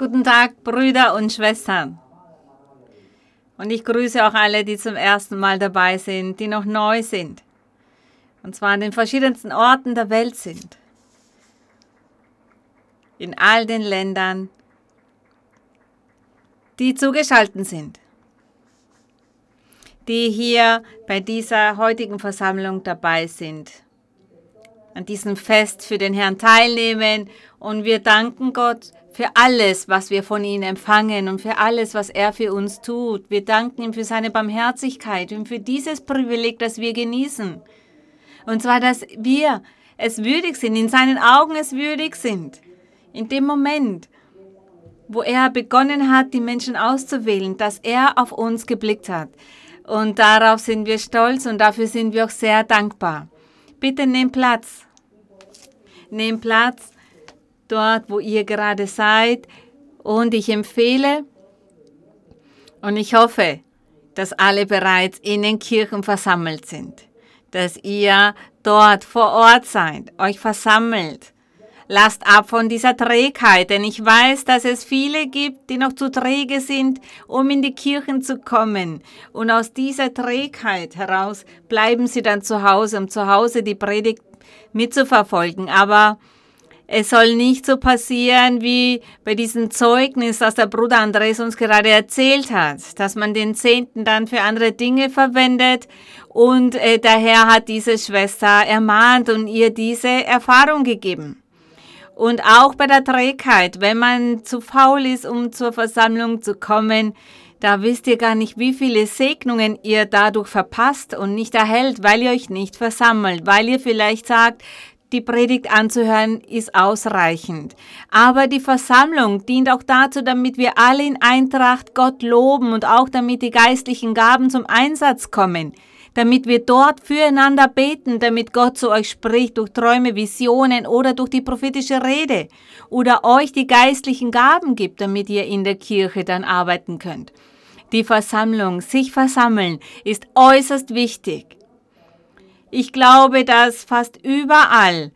Guten Tag, Brüder und Schwestern. Und ich grüße auch alle, die zum ersten Mal dabei sind, die noch neu sind. Und zwar an den verschiedensten Orten der Welt sind. In all den Ländern, die zugeschaltet sind. Die hier bei dieser heutigen Versammlung dabei sind. An diesem Fest für den Herrn teilnehmen. Und wir danken Gott für alles, was wir von ihm empfangen und für alles, was er für uns tut. Wir danken ihm für seine Barmherzigkeit und für dieses Privileg, das wir genießen. Und zwar, dass wir es würdig sind, in seinen Augen es würdig sind. In dem Moment, wo er begonnen hat, die Menschen auszuwählen, dass er auf uns geblickt hat. Und darauf sind wir stolz und dafür sind wir auch sehr dankbar. Bitte nehmt Platz. Nehmt Platz dort, wo ihr gerade seid. Und ich empfehle und ich hoffe, dass alle bereits in den Kirchen versammelt sind, dass ihr dort vor Ort seid, euch versammelt. Lasst ab von dieser Trägheit, denn ich weiß, dass es viele gibt, die noch zu träge sind, um in die Kirchen zu kommen. Und aus dieser Trägheit heraus bleiben sie dann zu Hause, um zu Hause die Predigt mitzuverfolgen. Aber es soll nicht so passieren wie bei diesem Zeugnis, das der Bruder Andres uns gerade erzählt hat, dass man den Zehnten dann für andere Dinge verwendet und äh, der Herr hat diese Schwester ermahnt und ihr diese Erfahrung gegeben. Und auch bei der Trägheit, wenn man zu faul ist, um zur Versammlung zu kommen, da wisst ihr gar nicht, wie viele Segnungen ihr dadurch verpasst und nicht erhält, weil ihr euch nicht versammelt, weil ihr vielleicht sagt, die Predigt anzuhören ist ausreichend. Aber die Versammlung dient auch dazu, damit wir alle in Eintracht Gott loben und auch damit die geistlichen Gaben zum Einsatz kommen. Damit wir dort füreinander beten, damit Gott zu euch spricht durch Träume, Visionen oder durch die prophetische Rede. Oder euch die geistlichen Gaben gibt, damit ihr in der Kirche dann arbeiten könnt. Die Versammlung, sich versammeln, ist äußerst wichtig. Ich glaube, dass fast überall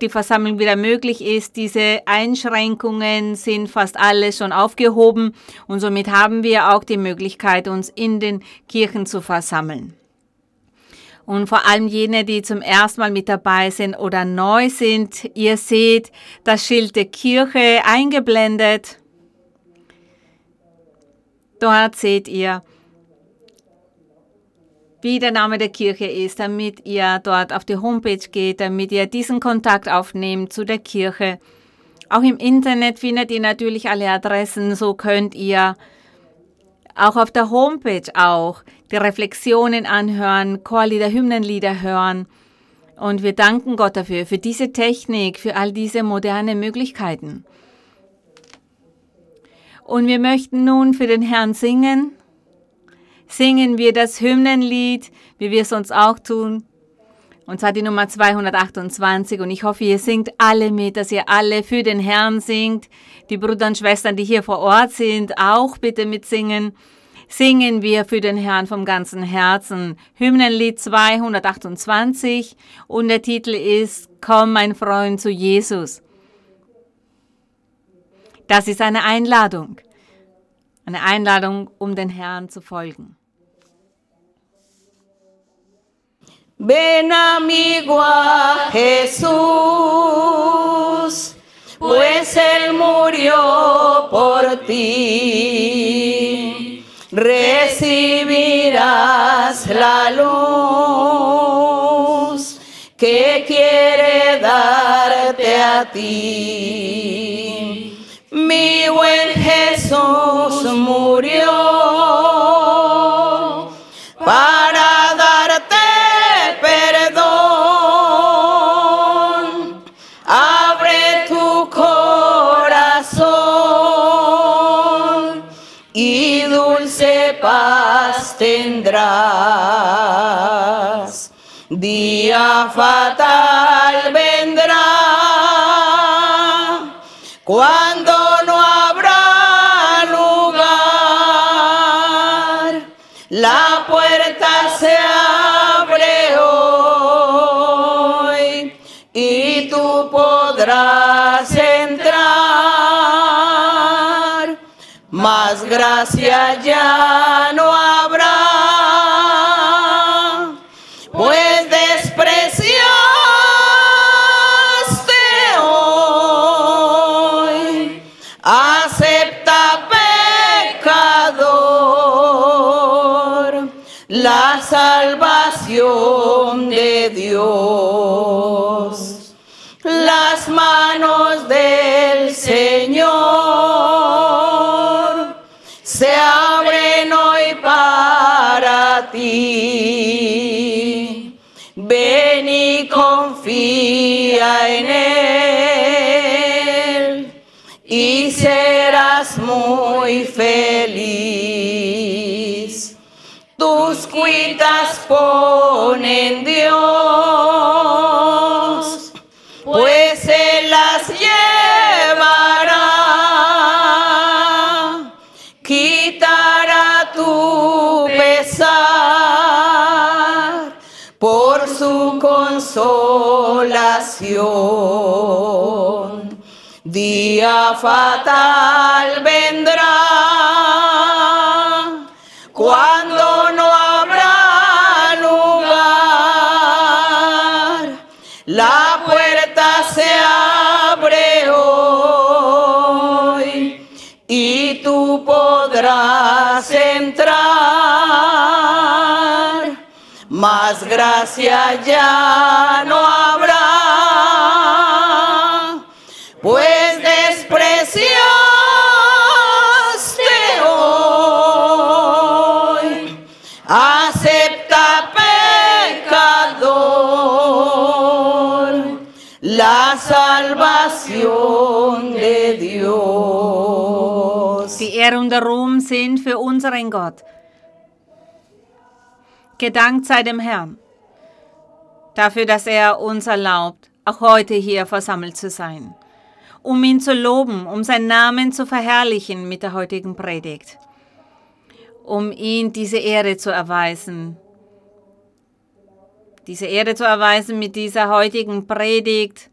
die Versammlung wieder möglich ist. Diese Einschränkungen sind fast alle schon aufgehoben und somit haben wir auch die Möglichkeit, uns in den Kirchen zu versammeln. Und vor allem jene, die zum ersten Mal mit dabei sind oder neu sind, ihr seht das Schild der Kirche eingeblendet. Dort seht ihr wie der Name der Kirche ist, damit ihr dort auf die Homepage geht, damit ihr diesen Kontakt aufnehmt zu der Kirche. Auch im Internet findet ihr natürlich alle Adressen, so könnt ihr auch auf der Homepage auch die Reflexionen anhören, Chorlieder, Hymnenlieder hören. Und wir danken Gott dafür, für diese Technik, für all diese moderne Möglichkeiten. Und wir möchten nun für den Herrn singen singen wir das Hymnenlied, wie wir es sonst auch tun. Und zwar die Nummer 228. Und ich hoffe, ihr singt alle mit, dass ihr alle für den Herrn singt. Die Brüder und Schwestern, die hier vor Ort sind, auch bitte mitsingen. Singen wir für den Herrn vom ganzen Herzen. Hymnenlied 228 und der Titel ist Komm, mein Freund, zu Jesus. Das ist eine Einladung. Eine Einladung, um den Herrn zu folgen. Ven amigo Jesús, pues Él murió por ti. Recibirás la luz que quiere darte a ti. Mi buen Jesús murió para darte perdón. Abre tu corazón y dulce paz tendrás. Día fatal vendrá. Cuando más gracia ya no habrá. Pues despreciaste hoy, acepta pecador la salvación de Dios. Las manos ti. Ven y confía en Él y serás muy feliz. Tus cuitas pon en Dios, Día fatal vendrá cuando no habrá lugar. La puerta se abre hoy y tú podrás entrar. Más gracia ya no habrá, pues despreciaste hoy. Acepta pecador la salvación de Dios. Die Ehre und der Ruhm sind für unseren Gott. Gedankt sei dem Herrn dafür, dass er uns erlaubt, auch heute hier versammelt zu sein, um ihn zu loben, um seinen Namen zu verherrlichen mit der heutigen Predigt, um ihm diese Ehre zu erweisen. Diese Ehre zu erweisen mit dieser heutigen Predigt.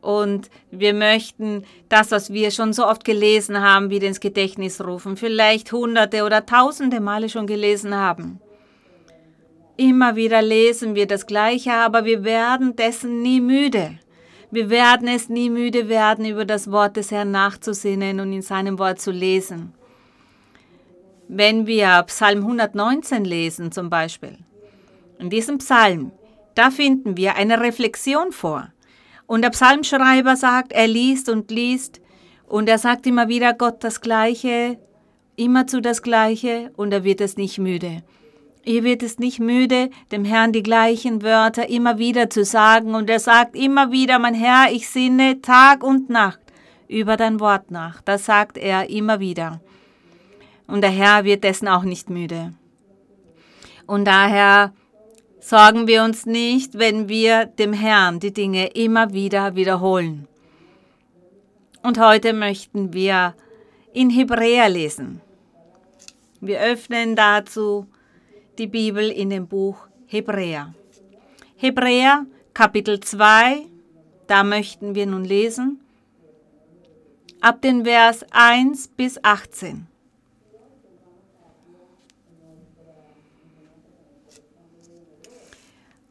Und wir möchten das, was wir schon so oft gelesen haben, wieder ins Gedächtnis rufen, vielleicht hunderte oder tausende Male schon gelesen haben. Immer wieder lesen wir das Gleiche, aber wir werden dessen nie müde. Wir werden es nie müde werden, über das Wort des Herrn nachzusinnen und in seinem Wort zu lesen. Wenn wir Psalm 119 lesen zum Beispiel, in diesem Psalm, da finden wir eine Reflexion vor. Und der Psalmschreiber sagt, er liest und liest und er sagt immer wieder Gott das Gleiche, immer zu das Gleiche und er wird es nicht müde. Ihr wird es nicht müde, dem Herrn die gleichen Wörter immer wieder zu sagen und er sagt immer wieder, mein Herr, ich sinne Tag und Nacht über dein Wort nach. Das sagt er immer wieder. Und der Herr wird dessen auch nicht müde. Und daher sorgen wir uns nicht, wenn wir dem Herrn die Dinge immer wieder wiederholen. Und heute möchten wir in Hebräer lesen. Wir öffnen dazu die Bibel in dem Buch Hebräer. Hebräer Kapitel 2, da möchten wir nun lesen, ab den Vers 1 bis 18.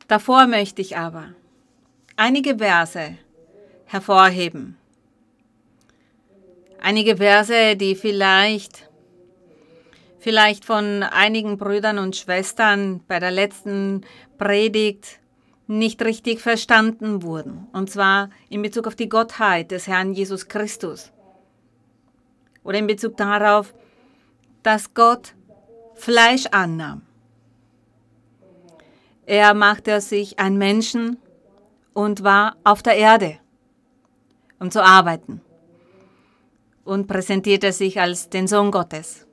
Davor möchte ich aber einige Verse hervorheben. Einige Verse, die vielleicht, vielleicht von einigen Brüdern und Schwestern bei der letzten Predigt nicht richtig verstanden wurden. Und zwar in Bezug auf die Gottheit des Herrn Jesus Christus. Oder in Bezug darauf, dass Gott Fleisch annahm. Er machte sich ein Menschen und war auf der Erde, um zu arbeiten. Und präsentierte sich als den Sohn Gottes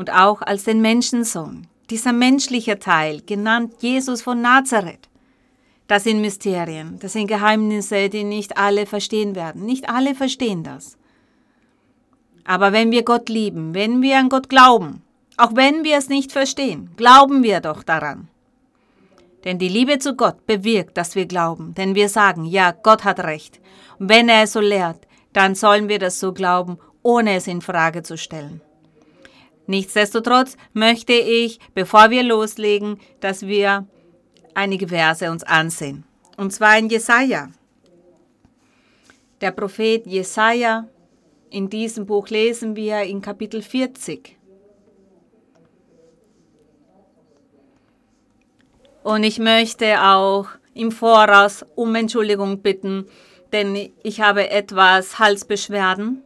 und auch als den Menschensohn. Dieser menschliche Teil, genannt Jesus von Nazareth, das sind Mysterien, das sind Geheimnisse, die nicht alle verstehen werden. Nicht alle verstehen das. Aber wenn wir Gott lieben, wenn wir an Gott glauben, auch wenn wir es nicht verstehen, glauben wir doch daran. Denn die Liebe zu Gott bewirkt, dass wir glauben. Denn wir sagen, ja, Gott hat recht. Und wenn er es so lehrt, dann sollen wir das so glauben ohne es in Frage zu stellen. Nichtsdestotrotz möchte ich, bevor wir loslegen, dass wir einige Verse uns ansehen. Und zwar in Jesaja. Der Prophet Jesaja, in diesem Buch lesen wir in Kapitel 40. Und ich möchte auch im Voraus um Entschuldigung bitten, denn ich habe etwas Halsbeschwerden.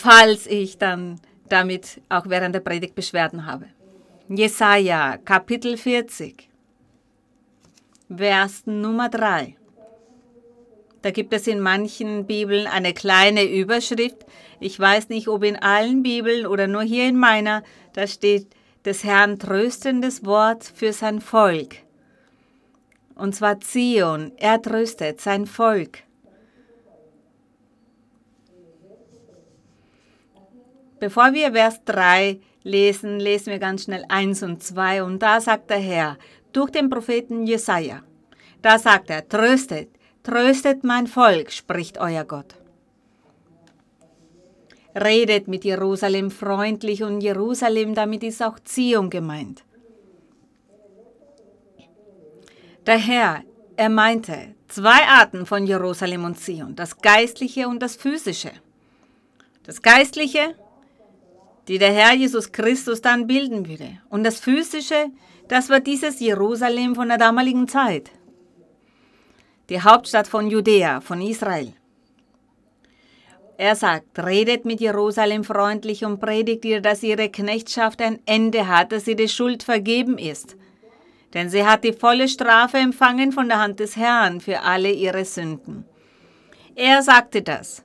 Falls ich dann damit auch während der Predigt Beschwerden habe. Jesaja, Kapitel 40, Vers Nummer 3. Da gibt es in manchen Bibeln eine kleine Überschrift. Ich weiß nicht, ob in allen Bibeln oder nur hier in meiner, da steht des Herrn tröstendes Wort für sein Volk. Und zwar Zion, er tröstet sein Volk. Bevor wir Vers 3 lesen, lesen wir ganz schnell 1 und 2. Und da sagt der Herr durch den Propheten Jesaja, da sagt er, tröstet, tröstet mein Volk, spricht euer Gott. Redet mit Jerusalem freundlich und Jerusalem, damit ist auch Zion gemeint. Der Herr, er meinte zwei Arten von Jerusalem und Zion, das Geistliche und das Physische. Das Geistliche, die der Herr Jesus Christus dann bilden würde. Und das Physische, das war dieses Jerusalem von der damaligen Zeit. Die Hauptstadt von Judäa, von Israel. Er sagt, redet mit Jerusalem freundlich und predigt ihr, dass ihre Knechtschaft ein Ende hat, dass ihre Schuld vergeben ist. Denn sie hat die volle Strafe empfangen von der Hand des Herrn für alle ihre Sünden. Er sagte das.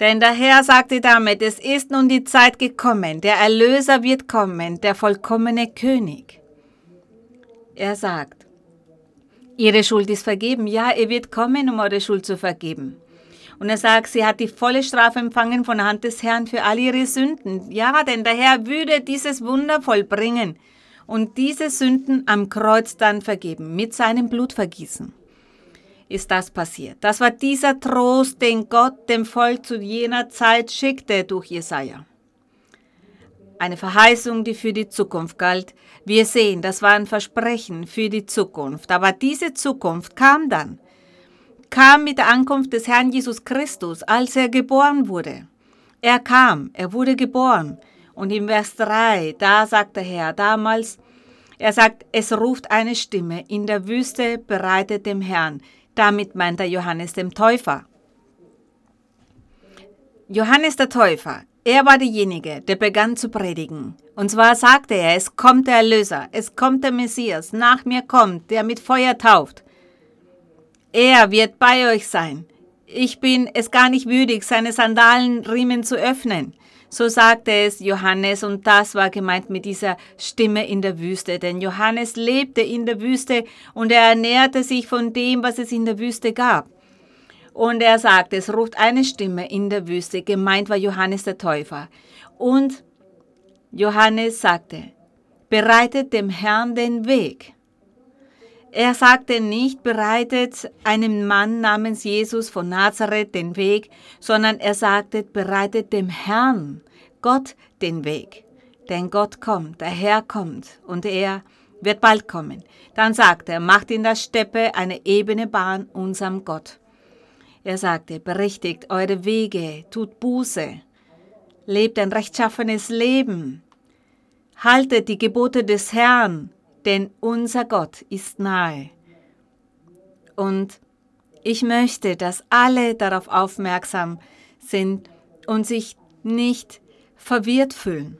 Denn der Herr sagte damit, es ist nun die Zeit gekommen, der Erlöser wird kommen, der vollkommene König. Er sagt, ihre Schuld ist vergeben, ja, er wird kommen, um eure Schuld zu vergeben. Und er sagt, sie hat die volle Strafe empfangen von der Hand des Herrn für all ihre Sünden. Ja, denn der Herr würde dieses Wunder vollbringen und diese Sünden am Kreuz dann vergeben, mit seinem Blutvergießen. Ist das passiert. Das war dieser Trost, den Gott dem Volk zu jener Zeit schickte durch Jesaja. Eine Verheißung, die für die Zukunft galt. Wir sehen, das war ein Versprechen für die Zukunft. Aber diese Zukunft kam dann kam mit der Ankunft des Herrn Jesus Christus, als er geboren wurde. Er kam, er wurde geboren. Und im Vers 3, da sagt der Herr damals, er sagt, es ruft eine Stimme in der Wüste, bereitet dem Herrn. Damit meint er Johannes dem Täufer. Johannes der Täufer, er war derjenige, der begann zu predigen. Und zwar sagte er, es kommt der Erlöser, es kommt der Messias, nach mir kommt, der mit Feuer tauft. Er wird bei euch sein. Ich bin es gar nicht würdig, seine Sandalenriemen zu öffnen. So sagte es Johannes und das war gemeint mit dieser Stimme in der Wüste. Denn Johannes lebte in der Wüste und er ernährte sich von dem, was es in der Wüste gab. Und er sagte, es ruft eine Stimme in der Wüste. Gemeint war Johannes der Täufer. Und Johannes sagte, bereitet dem Herrn den Weg. Er sagte nicht, bereitet einem Mann namens Jesus von Nazareth den Weg, sondern er sagte, bereitet dem Herrn, Gott, den Weg. Denn Gott kommt, der Herr kommt und er wird bald kommen. Dann sagte er, macht in der Steppe eine ebene Bahn unserem Gott. Er sagte, berichtigt eure Wege, tut Buße, lebt ein rechtschaffenes Leben, haltet die Gebote des Herrn, denn unser Gott ist nahe. Und ich möchte, dass alle darauf aufmerksam sind und sich nicht verwirrt fühlen,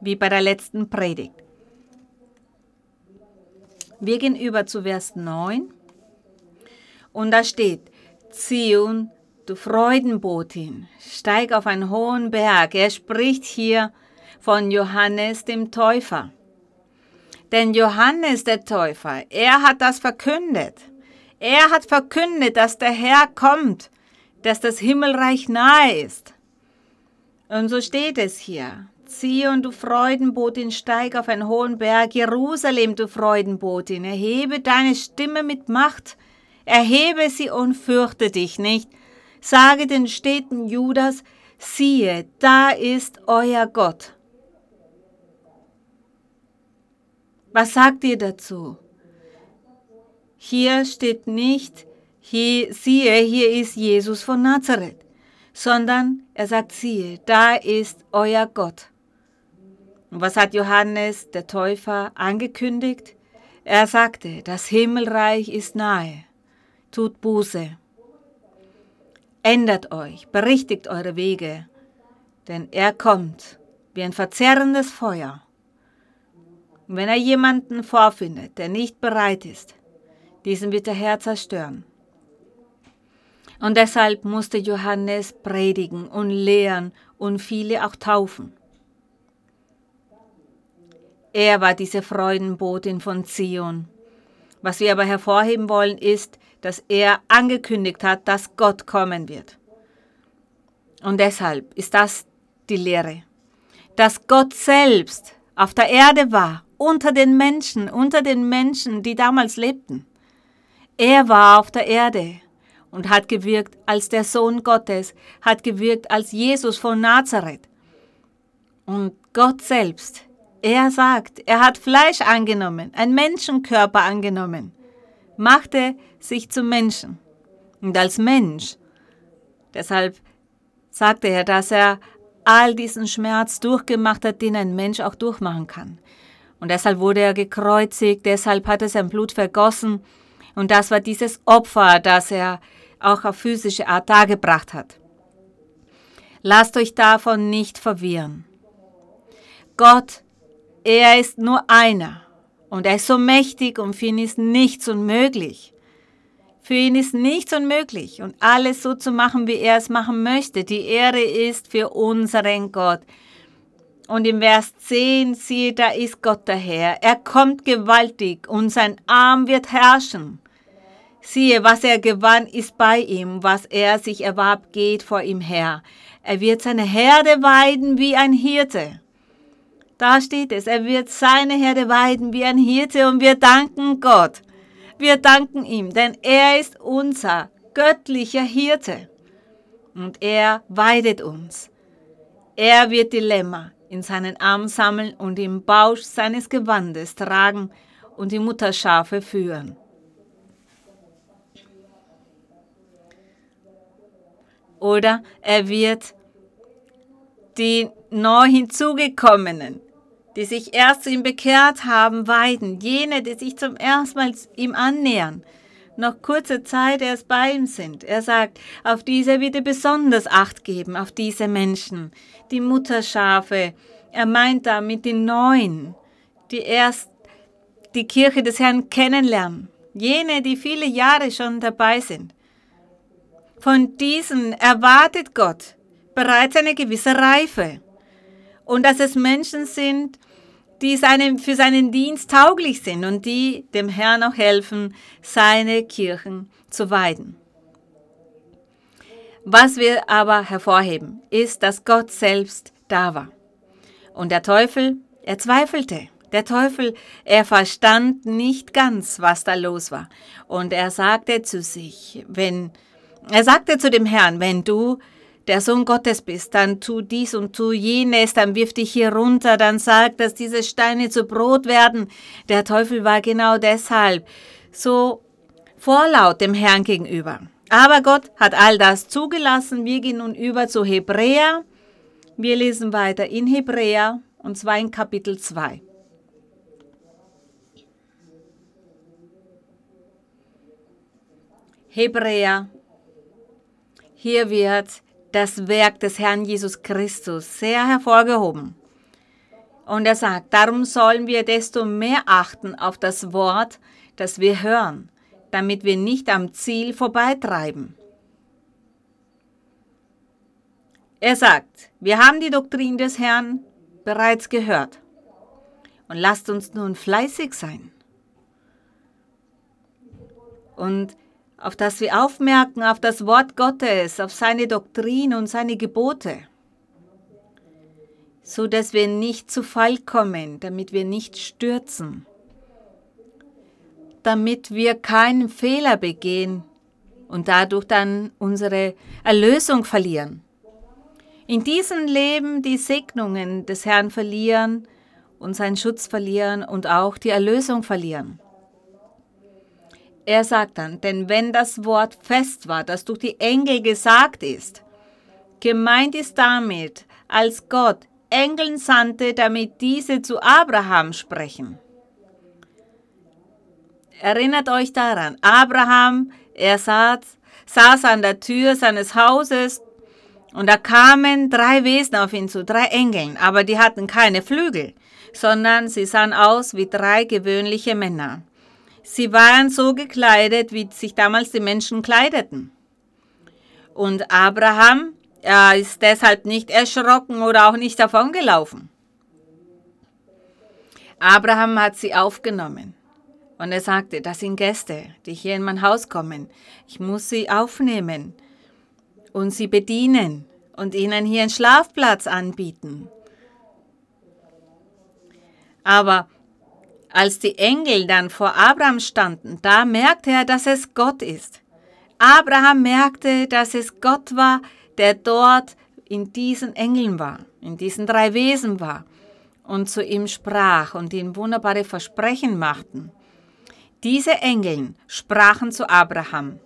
wie bei der letzten Predigt. Wir gehen über zu Vers 9 und da steht, Zion, du Freudenbotin, steig auf einen hohen Berg. Er spricht hier von Johannes dem Täufer. Denn Johannes der Täufer, er hat das verkündet. Er hat verkündet, dass der Herr kommt, dass das Himmelreich nahe ist. Und so steht es hier. Zion, du Freudenbotin, steig auf einen hohen Berg. Jerusalem, du Freudenbotin, erhebe deine Stimme mit Macht. Erhebe sie und fürchte dich nicht. Sage den Städten Judas, siehe, da ist euer Gott. Was sagt ihr dazu? Hier steht nicht, hier, siehe, hier ist Jesus von Nazareth, sondern er sagt, siehe, da ist euer Gott. Und was hat Johannes der Täufer angekündigt? Er sagte, das Himmelreich ist nahe, tut Buße. Ändert euch, berichtigt eure Wege, denn er kommt wie ein verzerrendes Feuer. Und wenn er jemanden vorfindet, der nicht bereit ist, diesen wird der Herr zerstören. Und deshalb musste Johannes predigen und lehren und viele auch taufen. Er war diese Freudenbotin von Zion. Was wir aber hervorheben wollen, ist, dass er angekündigt hat, dass Gott kommen wird. Und deshalb ist das die Lehre, dass Gott selbst auf der Erde war, unter den Menschen, unter den Menschen, die damals lebten. Er war auf der Erde und hat gewirkt als der Sohn Gottes, hat gewirkt als Jesus von Nazareth. Und Gott selbst, er sagt, er hat Fleisch angenommen, ein Menschenkörper angenommen, machte sich zum Menschen. Und als Mensch, deshalb sagte er, dass er all diesen Schmerz durchgemacht hat, den ein Mensch auch durchmachen kann. Und deshalb wurde er gekreuzigt, deshalb hat er sein Blut vergossen, und das war dieses Opfer, das er auch auf physische Art dargebracht hat. Lasst euch davon nicht verwirren. Gott, er ist nur einer und er ist so mächtig und für ihn ist nichts unmöglich. Für ihn ist nichts unmöglich und alles so zu machen, wie er es machen möchte. Die Ehre ist für unseren Gott. Und im Vers 10, siehe, da ist Gott daher. Er kommt gewaltig und sein Arm wird herrschen. Siehe, was er gewann, ist bei ihm, was er sich erwarb, geht vor ihm her. Er wird seine Herde weiden wie ein Hirte. Da steht es, er wird seine Herde weiden wie ein Hirte und wir danken Gott. Wir danken ihm, denn er ist unser göttlicher Hirte. Und er weidet uns. Er wird die Lämmer in seinen Arm sammeln und im Bausch seines Gewandes tragen und die Mutterschafe führen. oder er wird die neu hinzugekommenen, die sich erst zu ihm bekehrt haben, weiden, jene, die sich zum ersten Mal ihm annähern, noch kurze Zeit erst bei ihm sind. Er sagt, auf diese wird er besonders Acht geben, auf diese Menschen, die Mutterschafe. Er meint damit die Neuen, die erst die Kirche des Herrn kennenlernen, jene, die viele Jahre schon dabei sind. Von diesen erwartet Gott bereits eine gewisse Reife und dass es Menschen sind, die seinem, für seinen Dienst tauglich sind und die dem Herrn auch helfen, seine Kirchen zu weiden. Was wir aber hervorheben, ist, dass Gott selbst da war. Und der Teufel, er zweifelte. Der Teufel, er verstand nicht ganz, was da los war. Und er sagte zu sich, wenn er sagte zu dem Herrn, wenn du der Sohn Gottes bist, dann tu dies und tu jenes, dann wirf dich hier runter, dann sag, dass diese Steine zu Brot werden. Der Teufel war genau deshalb so vorlaut dem Herrn gegenüber. Aber Gott hat all das zugelassen. Wir gehen nun über zu Hebräer. Wir lesen weiter in Hebräer und zwar in Kapitel 2. Hebräer hier wird das Werk des Herrn Jesus Christus sehr hervorgehoben. Und er sagt, darum sollen wir desto mehr achten auf das Wort, das wir hören, damit wir nicht am Ziel vorbeitreiben. Er sagt, wir haben die Doktrin des Herrn bereits gehört. Und lasst uns nun fleißig sein. Und auf das wir aufmerken auf das Wort Gottes, auf seine Doktrin und seine Gebote, so dass wir nicht zu Fall kommen, damit wir nicht stürzen, damit wir keinen Fehler begehen, und dadurch dann unsere Erlösung verlieren. In diesem Leben die Segnungen des Herrn verlieren und seinen Schutz verlieren und auch die Erlösung verlieren. Er sagt dann, denn wenn das Wort fest war, das durch die Engel gesagt ist, gemeint ist damit, als Gott Engeln sandte, damit diese zu Abraham sprechen. Erinnert euch daran, Abraham, er saß, saß an der Tür seines Hauses und da kamen drei Wesen auf ihn zu, drei Engeln, aber die hatten keine Flügel, sondern sie sahen aus wie drei gewöhnliche Männer. Sie waren so gekleidet, wie sich damals die Menschen kleideten. Und Abraham, er ist deshalb nicht erschrocken oder auch nicht davongelaufen. Abraham hat sie aufgenommen. Und er sagte, das sind Gäste, die hier in mein Haus kommen. Ich muss sie aufnehmen und sie bedienen und ihnen hier einen Schlafplatz anbieten. Aber als die Engel dann vor Abraham standen, da merkte er, dass es Gott ist. Abraham merkte, dass es Gott war, der dort in diesen Engeln war, in diesen drei Wesen war und zu ihm sprach und ihm wunderbare Versprechen machten. Diese Engeln sprachen zu Abraham.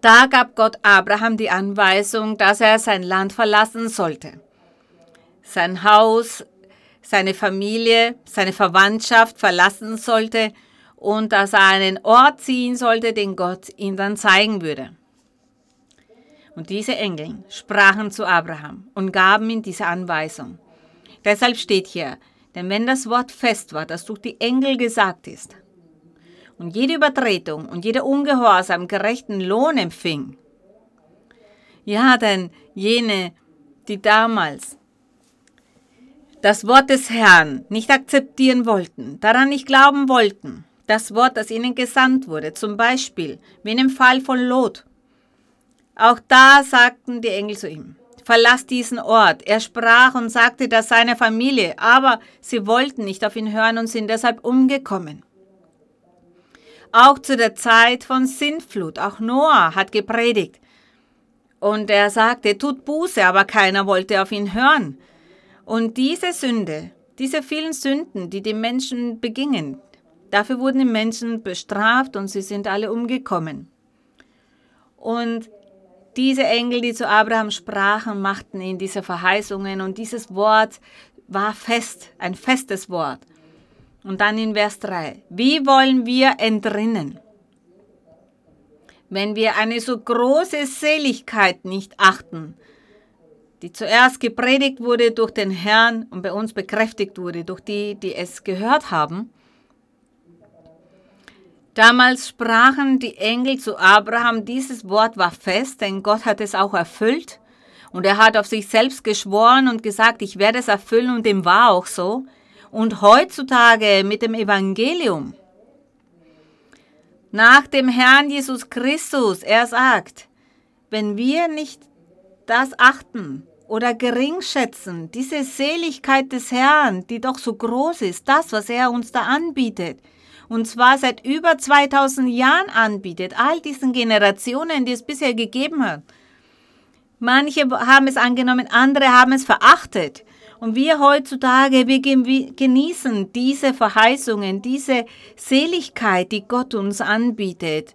Da gab Gott Abraham die Anweisung, dass er sein Land verlassen sollte. Sein Haus, seine Familie, seine Verwandtschaft verlassen sollte und dass er einen Ort ziehen sollte, den Gott ihm dann zeigen würde. Und diese Engel sprachen zu Abraham und gaben ihm diese Anweisung. Deshalb steht hier, denn wenn das Wort fest war, das durch die Engel gesagt ist, und jede Übertretung und jeder Ungehorsam gerechten Lohn empfing. Ja, denn jene, die damals das Wort des Herrn nicht akzeptieren wollten, daran nicht glauben wollten, das Wort, das ihnen gesandt wurde, zum Beispiel wie in dem Fall von Lot. Auch da sagten die Engel zu ihm, verlass diesen Ort. Er sprach und sagte das seiner Familie, aber sie wollten nicht auf ihn hören und sind deshalb umgekommen. Auch zu der Zeit von Sintflut, auch Noah hat gepredigt. Und er sagte, tut Buße, aber keiner wollte auf ihn hören. Und diese Sünde, diese vielen Sünden, die die Menschen begingen, dafür wurden die Menschen bestraft und sie sind alle umgekommen. Und diese Engel, die zu Abraham sprachen, machten ihm diese Verheißungen und dieses Wort war fest, ein festes Wort. Und dann in Vers 3. Wie wollen wir entrinnen? Wenn wir eine so große Seligkeit nicht achten, die zuerst gepredigt wurde durch den Herrn und bei uns bekräftigt wurde durch die, die es gehört haben. Damals sprachen die Engel zu Abraham, dieses Wort war fest, denn Gott hat es auch erfüllt. Und er hat auf sich selbst geschworen und gesagt, ich werde es erfüllen und dem war auch so und heutzutage mit dem Evangelium. Nach dem Herrn Jesus Christus, er sagt, wenn wir nicht das achten oder gering schätzen, diese Seligkeit des Herrn, die doch so groß ist, das, was er uns da anbietet, und zwar seit über 2000 Jahren anbietet, all diesen Generationen, die es bisher gegeben hat. Manche haben es angenommen, andere haben es verachtet. Und wir heutzutage, wir genießen diese Verheißungen, diese Seligkeit, die Gott uns anbietet.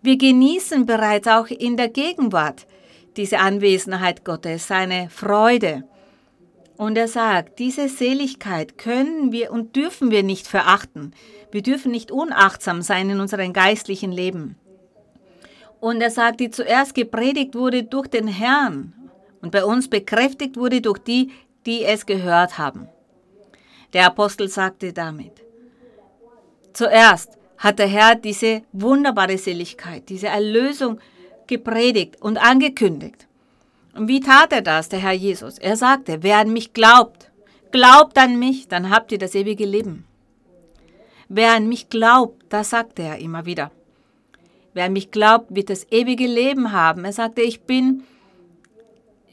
Wir genießen bereits auch in der Gegenwart diese Anwesenheit Gottes, seine Freude. Und er sagt, diese Seligkeit können wir und dürfen wir nicht verachten. Wir dürfen nicht unachtsam sein in unserem geistlichen Leben. Und er sagt, die zuerst gepredigt wurde durch den Herrn und bei uns bekräftigt wurde durch die, die es gehört haben. Der Apostel sagte damit, zuerst hat der Herr diese wunderbare Seligkeit, diese Erlösung gepredigt und angekündigt. Und wie tat er das, der Herr Jesus? Er sagte, wer an mich glaubt, glaubt an mich, dann habt ihr das ewige Leben. Wer an mich glaubt, das sagte er immer wieder. Wer an mich glaubt, wird das ewige Leben haben. Er sagte, ich bin,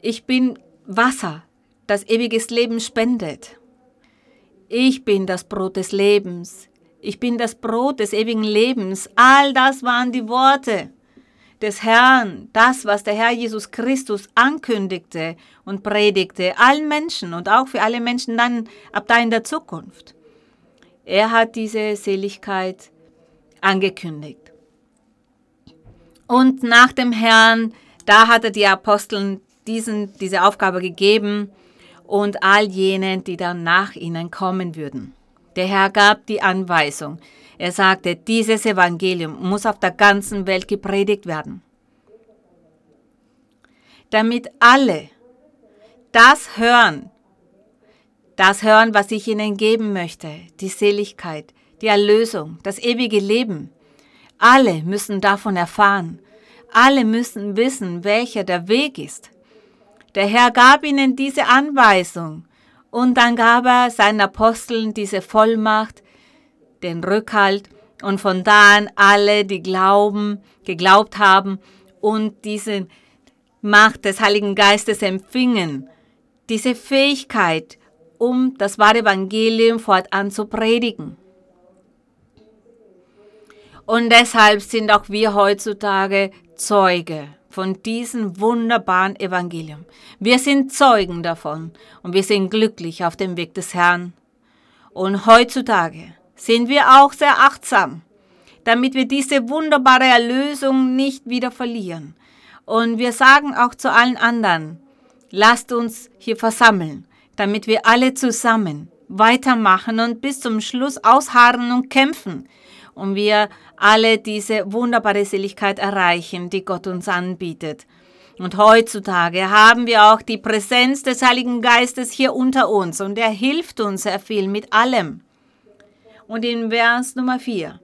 ich bin Wasser, das ewiges Leben spendet. Ich bin das Brot des Lebens. Ich bin das Brot des ewigen Lebens. All das waren die Worte, des Herrn, das, was der Herr Jesus Christus ankündigte und predigte, allen Menschen und auch für alle Menschen dann ab da in der Zukunft. Er hat diese Seligkeit angekündigt. Und nach dem Herrn, da hat er die Aposteln diesen, diese Aufgabe gegeben und all jenen, die dann nach ihnen kommen würden. Der Herr gab die Anweisung. Er sagte, dieses Evangelium muss auf der ganzen Welt gepredigt werden. Damit alle das hören, das hören, was ich ihnen geben möchte, die Seligkeit, die Erlösung, das ewige Leben. Alle müssen davon erfahren. Alle müssen wissen, welcher der Weg ist. Der Herr gab ihnen diese Anweisung und dann gab er seinen Aposteln diese Vollmacht, den Rückhalt und von da an alle, die glauben, geglaubt haben und diese Macht des Heiligen Geistes empfingen, diese Fähigkeit, um das wahre Evangelium fortan zu predigen. Und deshalb sind auch wir heutzutage Zeuge von diesem wunderbaren Evangelium. Wir sind Zeugen davon und wir sind glücklich auf dem Weg des Herrn. Und heutzutage sind wir auch sehr achtsam, damit wir diese wunderbare Erlösung nicht wieder verlieren. Und wir sagen auch zu allen anderen, lasst uns hier versammeln, damit wir alle zusammen weitermachen und bis zum Schluss ausharren und kämpfen und wir alle diese wunderbare Seligkeit erreichen, die Gott uns anbietet. Und heutzutage haben wir auch die Präsenz des Heiligen Geistes hier unter uns und er hilft uns sehr viel mit allem. Und in Vers Nummer 4.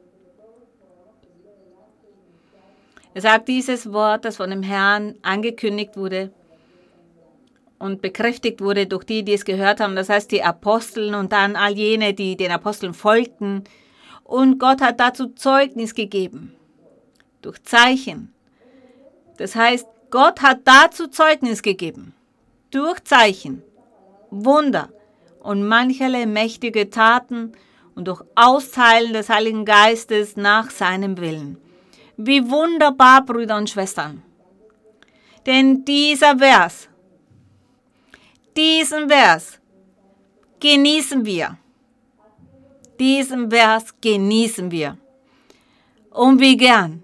Er sagt dieses Wort, das von dem Herrn angekündigt wurde und bekräftigt wurde durch die, die es gehört haben, das heißt die Aposteln und dann all jene, die den Aposteln folgten, und Gott hat dazu Zeugnis gegeben. Durch Zeichen. Das heißt, Gott hat dazu Zeugnis gegeben. Durch Zeichen, Wunder und mancherlei mächtige Taten und durch Austeilen des Heiligen Geistes nach seinem Willen. Wie wunderbar, Brüder und Schwestern. Denn dieser Vers, diesen Vers genießen wir. Diesen Vers genießen wir. Und wie gern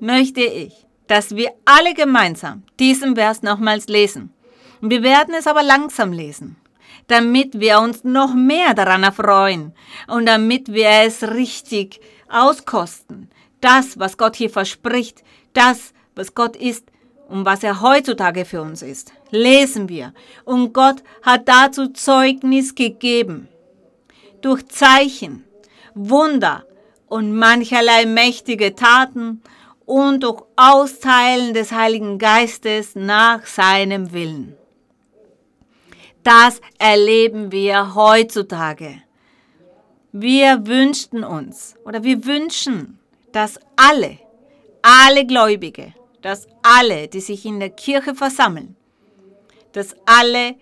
möchte ich, dass wir alle gemeinsam diesen Vers nochmals lesen. Wir werden es aber langsam lesen, damit wir uns noch mehr daran erfreuen und damit wir es richtig auskosten. Das, was Gott hier verspricht, das, was Gott ist und was er heutzutage für uns ist, lesen wir. Und Gott hat dazu Zeugnis gegeben durch Zeichen, Wunder und mancherlei mächtige Taten und durch Austeilen des Heiligen Geistes nach seinem Willen. Das erleben wir heutzutage. Wir wünschten uns oder wir wünschen, dass alle, alle Gläubige, dass alle, die sich in der Kirche versammeln, dass alle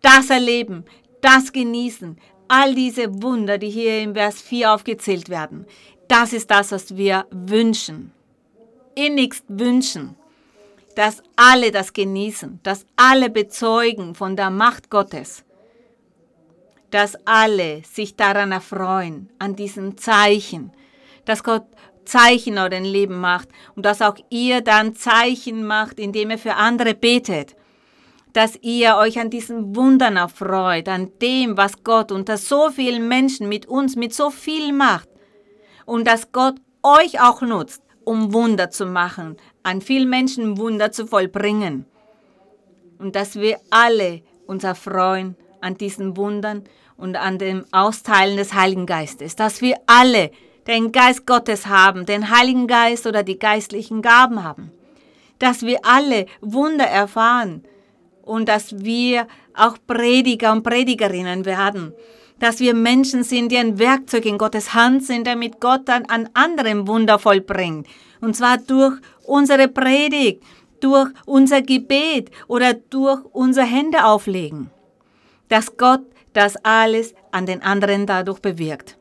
das erleben, das genießen, all diese Wunder, die hier im Vers 4 aufgezählt werden, das ist das, was wir wünschen. Innigst wünschen, dass alle das genießen, dass alle bezeugen von der Macht Gottes, dass alle sich daran erfreuen, an diesen Zeichen, dass Gott Zeichen in eurem Leben macht und dass auch ihr dann Zeichen macht, indem ihr für andere betet dass ihr euch an diesen Wundern erfreut, an dem, was Gott unter so vielen Menschen mit uns, mit so viel macht. Und dass Gott euch auch nutzt, um Wunder zu machen, an vielen Menschen Wunder zu vollbringen. Und dass wir alle uns erfreuen an diesen Wundern und an dem Austeilen des Heiligen Geistes. Dass wir alle den Geist Gottes haben, den Heiligen Geist oder die geistlichen Gaben haben. Dass wir alle Wunder erfahren, und dass wir auch Prediger und Predigerinnen werden. Dass wir Menschen sind, die ein Werkzeug in Gottes Hand sind, damit Gott dann an anderen Wunder vollbringt. Und zwar durch unsere Predigt, durch unser Gebet oder durch unser Hände auflegen. Dass Gott das alles an den anderen dadurch bewirkt.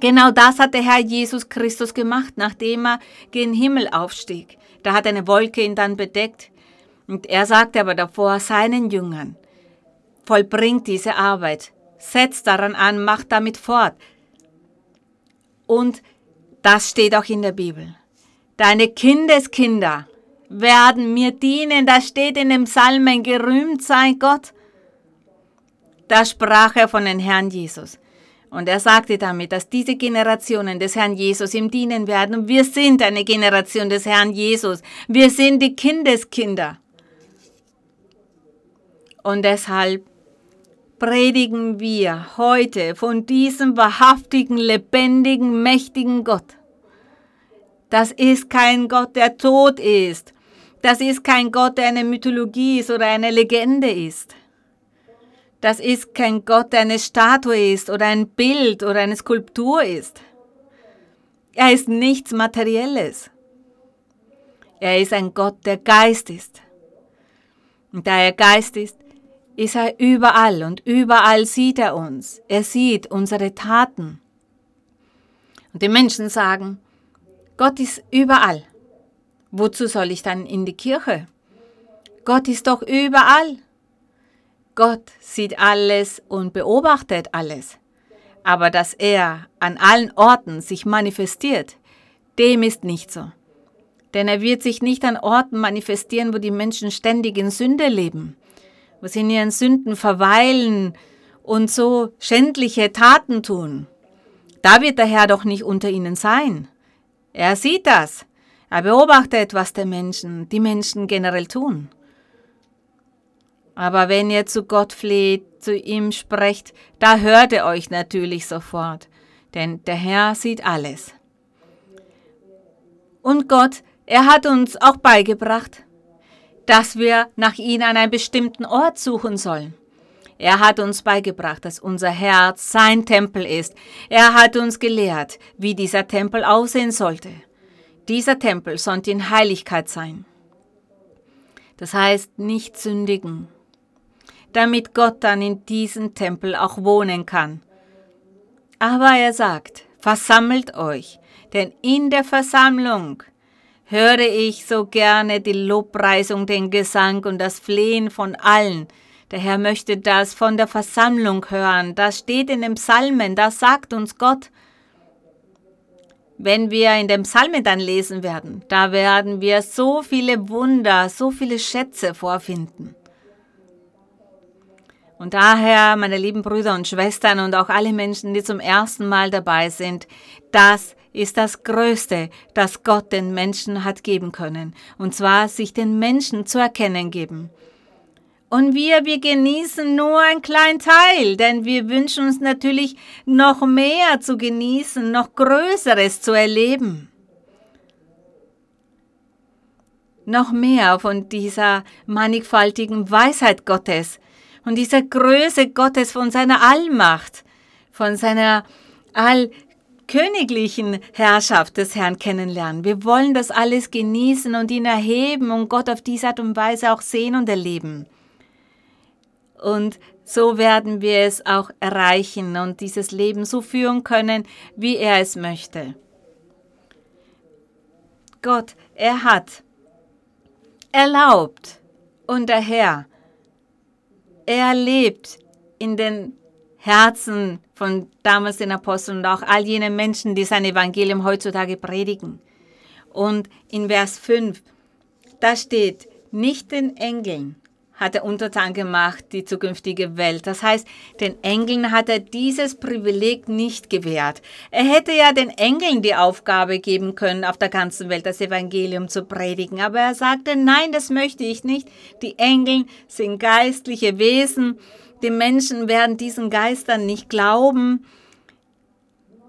Genau das hat der Herr Jesus Christus gemacht, nachdem er gen Himmel aufstieg. Da hat eine Wolke ihn dann bedeckt. Und er sagte aber davor seinen Jüngern, vollbringt diese Arbeit, setzt daran an, macht damit fort. Und das steht auch in der Bibel. Deine Kindeskinder werden mir dienen. Das steht in dem Psalmen, gerühmt sei Gott. Da sprach er von dem Herrn Jesus. Und er sagte damit, dass diese Generationen des Herrn Jesus ihm dienen werden. Und wir sind eine Generation des Herrn Jesus. Wir sind die Kindeskinder. Und deshalb predigen wir heute von diesem wahrhaftigen, lebendigen, mächtigen Gott. Das ist kein Gott, der tot ist. Das ist kein Gott, der eine Mythologie ist oder eine Legende ist. Das ist kein Gott, der eine Statue ist oder ein Bild oder eine Skulptur ist. Er ist nichts Materielles. Er ist ein Gott, der Geist ist. Und da er Geist ist, ist er überall und überall sieht er uns. Er sieht unsere Taten. Und die Menschen sagen, Gott ist überall. Wozu soll ich dann in die Kirche? Gott ist doch überall. Gott sieht alles und beobachtet alles. Aber dass er an allen Orten sich manifestiert, dem ist nicht so. Denn er wird sich nicht an Orten manifestieren, wo die Menschen ständig in Sünde leben, sie in ihren Sünden verweilen und so schändliche Taten tun. Da wird der Herr doch nicht unter ihnen sein. Er sieht das. Er beobachtet, was die Menschen, die Menschen generell tun. Aber wenn ihr zu Gott fleht, zu ihm sprecht, da hört er euch natürlich sofort, denn der Herr sieht alles. Und Gott, er hat uns auch beigebracht, dass wir nach ihm an einem bestimmten Ort suchen sollen. Er hat uns beigebracht, dass unser Herz sein Tempel ist. Er hat uns gelehrt, wie dieser Tempel aussehen sollte. Dieser Tempel sollte in Heiligkeit sein. Das heißt, nicht sündigen, damit Gott dann in diesem Tempel auch wohnen kann. Aber er sagt, versammelt euch, denn in der Versammlung höre ich so gerne die Lobpreisung, den Gesang und das Flehen von allen. Der Herr möchte das von der Versammlung hören. Das steht in den Psalmen, das sagt uns Gott. Wenn wir in dem Psalmen dann lesen werden, da werden wir so viele Wunder, so viele Schätze vorfinden. Und daher, meine lieben Brüder und Schwestern und auch alle Menschen, die zum ersten Mal dabei sind, das ist das Größte, das Gott den Menschen hat geben können. Und zwar sich den Menschen zu erkennen geben. Und wir, wir genießen nur einen kleinen Teil, denn wir wünschen uns natürlich noch mehr zu genießen, noch Größeres zu erleben. Noch mehr von dieser mannigfaltigen Weisheit Gottes, und dieser Größe Gottes, von seiner Allmacht, von seiner allköniglichen Herrschaft des Herrn kennenlernen. Wir wollen das alles genießen und ihn erheben und Gott auf diese Art und Weise auch sehen und erleben. Und so werden wir es auch erreichen und dieses Leben so führen können, wie er es möchte. Gott, er hat erlaubt und der Herr er lebt in den Herzen von damals den Aposteln und auch all jenen Menschen, die sein Evangelium heutzutage predigen. Und in Vers 5, da steht, nicht den Engeln hat er untertan gemacht, die zukünftige Welt. Das heißt, den Engeln hat er dieses Privileg nicht gewährt. Er hätte ja den Engeln die Aufgabe geben können, auf der ganzen Welt das Evangelium zu predigen. Aber er sagte, nein, das möchte ich nicht. Die Engel sind geistliche Wesen. Die Menschen werden diesen Geistern nicht glauben.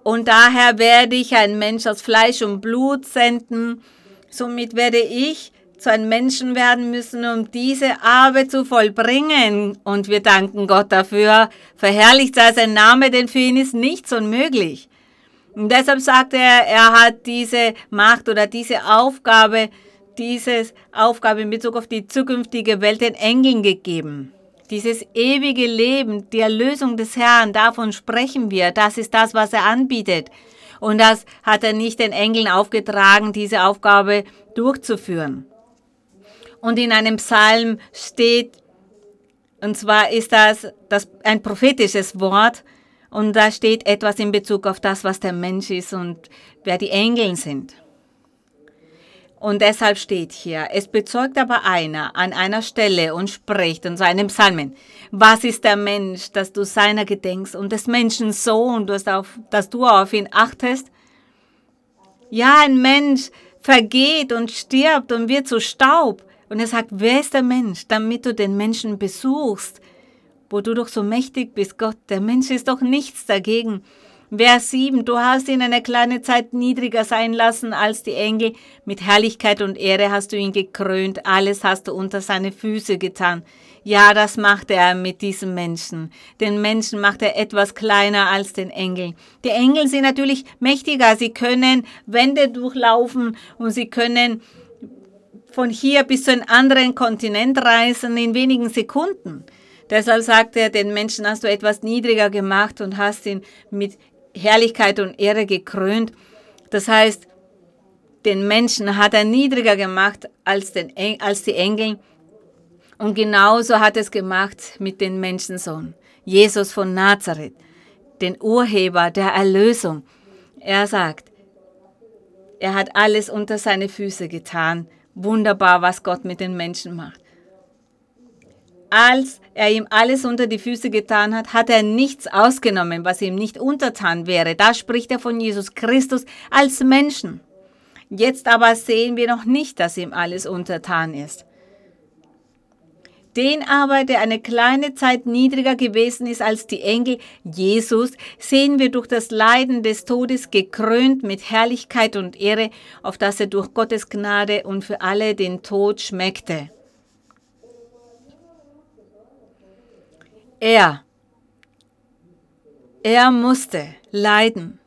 Und daher werde ich ein Mensch aus Fleisch und Blut senden. Somit werde ich zu einem Menschen werden müssen, um diese Arbeit zu vollbringen. Und wir danken Gott dafür. Verherrlicht sei sein Name, denn für ihn ist nichts unmöglich. Und deshalb sagt er, er hat diese Macht oder diese Aufgabe, diese Aufgabe in Bezug auf die zukünftige Welt den Engeln gegeben. Dieses ewige Leben, die Erlösung des Herrn, davon sprechen wir. Das ist das, was er anbietet. Und das hat er nicht den Engeln aufgetragen, diese Aufgabe durchzuführen. Und in einem Psalm steht, und zwar ist das, das ein prophetisches Wort, und da steht etwas in Bezug auf das, was der Mensch ist und wer die Engel sind. Und deshalb steht hier, es bezeugt aber einer an einer Stelle und spricht in seinem Psalmen, was ist der Mensch, dass du seiner gedenkst und des Menschen Sohn, dass, dass du auf ihn achtest? Ja, ein Mensch vergeht und stirbt und wird zu Staub. Und er sagt, wer ist der Mensch, damit du den Menschen besuchst, wo du doch so mächtig bist, Gott. Der Mensch ist doch nichts dagegen. Vers 7, du hast ihn eine kleine Zeit niedriger sein lassen als die Engel. Mit Herrlichkeit und Ehre hast du ihn gekrönt. Alles hast du unter seine Füße getan. Ja, das macht er mit diesem Menschen. Den Menschen macht er etwas kleiner als den Engel. Die Engel sind natürlich mächtiger. Sie können Wände durchlaufen und sie können von hier bis zu einem anderen Kontinent reisen in wenigen Sekunden. Deshalb sagt er, den Menschen hast du etwas niedriger gemacht und hast ihn mit Herrlichkeit und Ehre gekrönt. Das heißt, den Menschen hat er niedriger gemacht als, den, als die Engel. Und genauso hat es gemacht mit dem Menschensohn, Jesus von Nazareth, den Urheber der Erlösung. Er sagt, er hat alles unter seine Füße getan. Wunderbar, was Gott mit den Menschen macht. Als er ihm alles unter die Füße getan hat, hat er nichts ausgenommen, was ihm nicht untertan wäre. Da spricht er von Jesus Christus als Menschen. Jetzt aber sehen wir noch nicht, dass ihm alles untertan ist. Den aber, der eine kleine Zeit niedriger gewesen ist als die Engel, Jesus, sehen wir durch das Leiden des Todes gekrönt mit Herrlichkeit und Ehre, auf dass er durch Gottes Gnade und für alle den Tod schmeckte. Er, er musste leiden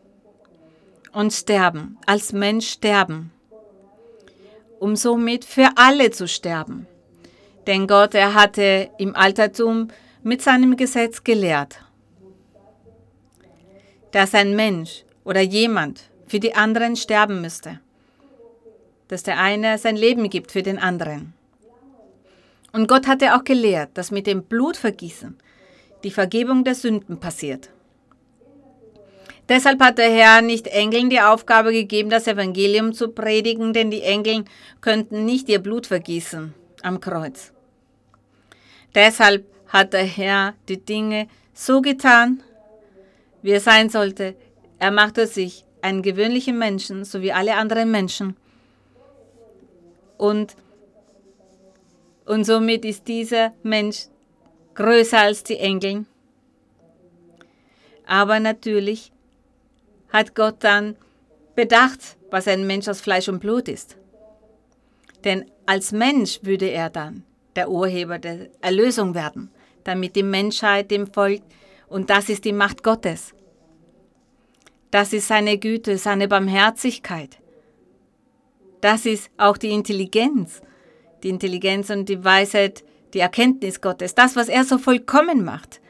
und sterben, als Mensch sterben, um somit für alle zu sterben. Denn Gott, er hatte im Altertum mit seinem Gesetz gelehrt, dass ein Mensch oder jemand für die anderen sterben müsste, dass der eine sein Leben gibt für den anderen. Und Gott hatte auch gelehrt, dass mit dem Blutvergießen die Vergebung der Sünden passiert. Deshalb hat der Herr nicht Engeln die Aufgabe gegeben, das Evangelium zu predigen, denn die Engel könnten nicht ihr Blut vergießen am Kreuz. Deshalb hat der Herr die Dinge so getan, wie es sein sollte. Er machte sich einen gewöhnlichen Menschen, so wie alle anderen Menschen. Und, und somit ist dieser Mensch größer als die Engel. Aber natürlich hat Gott dann bedacht, was ein Mensch aus Fleisch und Blut ist. Denn als Mensch würde er dann der Urheber der Erlösung werden, damit die Menschheit dem folgt. Und das ist die Macht Gottes. Das ist seine Güte, seine Barmherzigkeit. Das ist auch die Intelligenz. Die Intelligenz und die Weisheit die Erkenntnis Gottes, das, was er so vollkommen macht.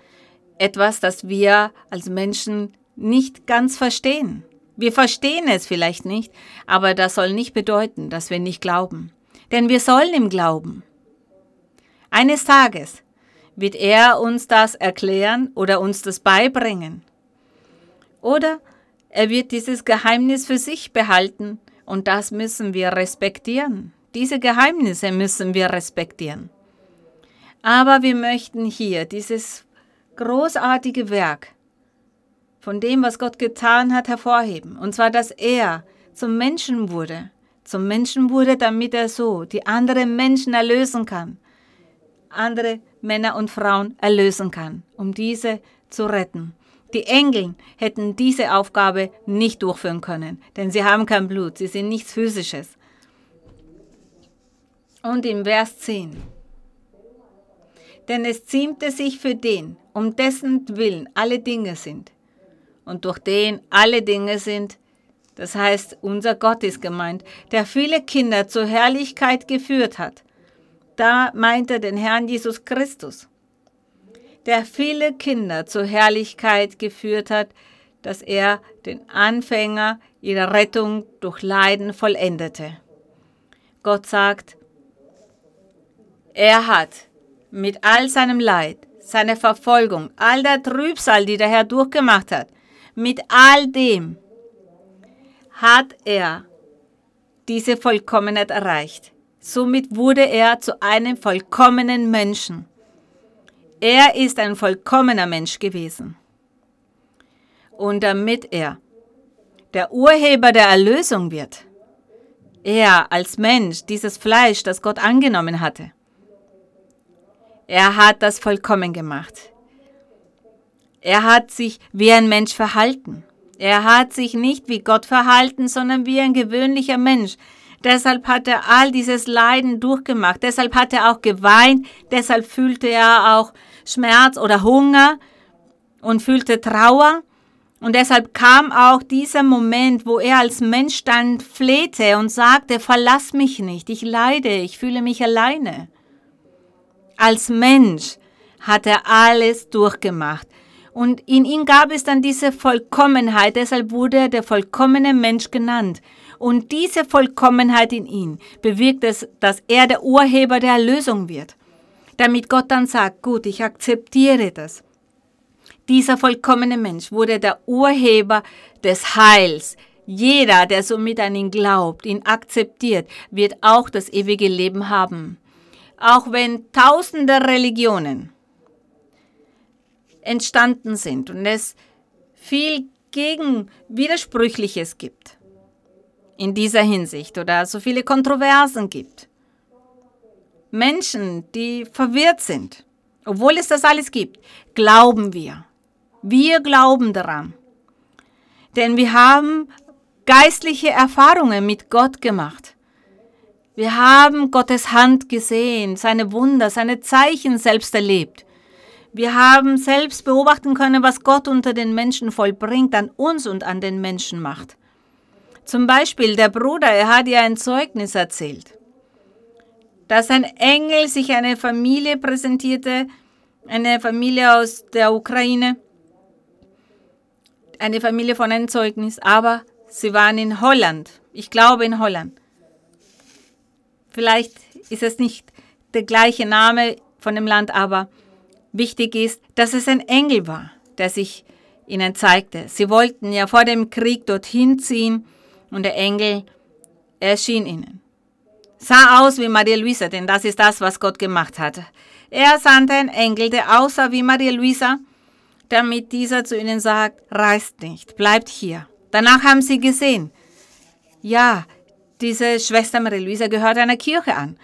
Etwas, das wir als Menschen nicht ganz verstehen. Wir verstehen es vielleicht nicht, aber das soll nicht bedeuten, dass wir nicht glauben. Denn wir sollen ihm glauben. Eines Tages wird er uns das erklären oder uns das beibringen. Oder er wird dieses Geheimnis für sich behalten und das müssen wir respektieren. Diese Geheimnisse müssen wir respektieren. Aber wir möchten hier dieses großartige Werk von dem, was Gott getan hat, hervorheben. Und zwar, dass er zum Menschen wurde. Zum Menschen wurde, damit er so die anderen Menschen erlösen kann. Andere Männer und Frauen erlösen kann, um diese zu retten. Die Engel hätten diese Aufgabe nicht durchführen können, denn sie haben kein Blut, sie sind nichts Physisches. Und im Vers 10 denn es ziemte sich für den, um dessen Willen alle Dinge sind und durch den alle Dinge sind, das heißt, unser Gott ist gemeint, der viele Kinder zur Herrlichkeit geführt hat. Da meint er den Herrn Jesus Christus. der viele Kinder zur Herrlichkeit geführt hat, dass er den Anfänger ihrer Rettung durch Leiden vollendete. Gott sagt, er hat mit all seinem Leid, seiner Verfolgung, all der Trübsal, die der Herr durchgemacht hat, mit all dem hat er diese Vollkommenheit erreicht. Somit wurde er zu einem vollkommenen Menschen. Er ist ein vollkommener Mensch gewesen. Und damit er der Urheber der Erlösung wird, er als Mensch, dieses Fleisch, das Gott angenommen hatte, er hat das vollkommen gemacht. Er hat sich wie ein Mensch verhalten. Er hat sich nicht wie Gott verhalten, sondern wie ein gewöhnlicher Mensch. Deshalb hat er all dieses Leiden durchgemacht. Deshalb hat er auch geweint. Deshalb fühlte er auch Schmerz oder Hunger und fühlte Trauer. Und deshalb kam auch dieser Moment, wo er als Mensch dann flehte und sagte, verlass mich nicht, ich leide, ich fühle mich alleine. Als Mensch hat er alles durchgemacht. Und in ihm gab es dann diese Vollkommenheit, deshalb wurde er der vollkommene Mensch genannt. Und diese Vollkommenheit in ihm bewirkt es, dass er der Urheber der Erlösung wird. Damit Gott dann sagt, gut, ich akzeptiere das. Dieser vollkommene Mensch wurde der Urheber des Heils. Jeder, der somit an ihn glaubt, ihn akzeptiert, wird auch das ewige Leben haben auch wenn tausende Religionen entstanden sind und es viel gegen Widersprüchliches gibt in dieser Hinsicht oder so viele Kontroversen gibt. Menschen, die verwirrt sind, obwohl es das alles gibt, glauben wir. Wir glauben daran. Denn wir haben geistliche Erfahrungen mit Gott gemacht. Wir haben Gottes Hand gesehen, seine Wunder, seine Zeichen selbst erlebt. Wir haben selbst beobachten können, was Gott unter den Menschen vollbringt, an uns und an den Menschen macht. Zum Beispiel der Bruder, er hat ihr ein Zeugnis erzählt, dass ein Engel sich eine Familie präsentierte, eine Familie aus der Ukraine, eine Familie von einem Zeugnis, aber sie waren in Holland, ich glaube in Holland. Vielleicht ist es nicht der gleiche Name von dem Land, aber wichtig ist, dass es ein Engel war, der sich ihnen zeigte. Sie wollten ja vor dem Krieg dorthin ziehen und der Engel erschien ihnen. Sah aus wie Maria Luisa, denn das ist das, was Gott gemacht hat. Er sandte einen Engel, der aussah wie Maria Luisa, damit dieser zu ihnen sagt, reist nicht, bleibt hier. Danach haben sie gesehen, ja, diese Schwester Marie-Louisa gehört einer Kirche an.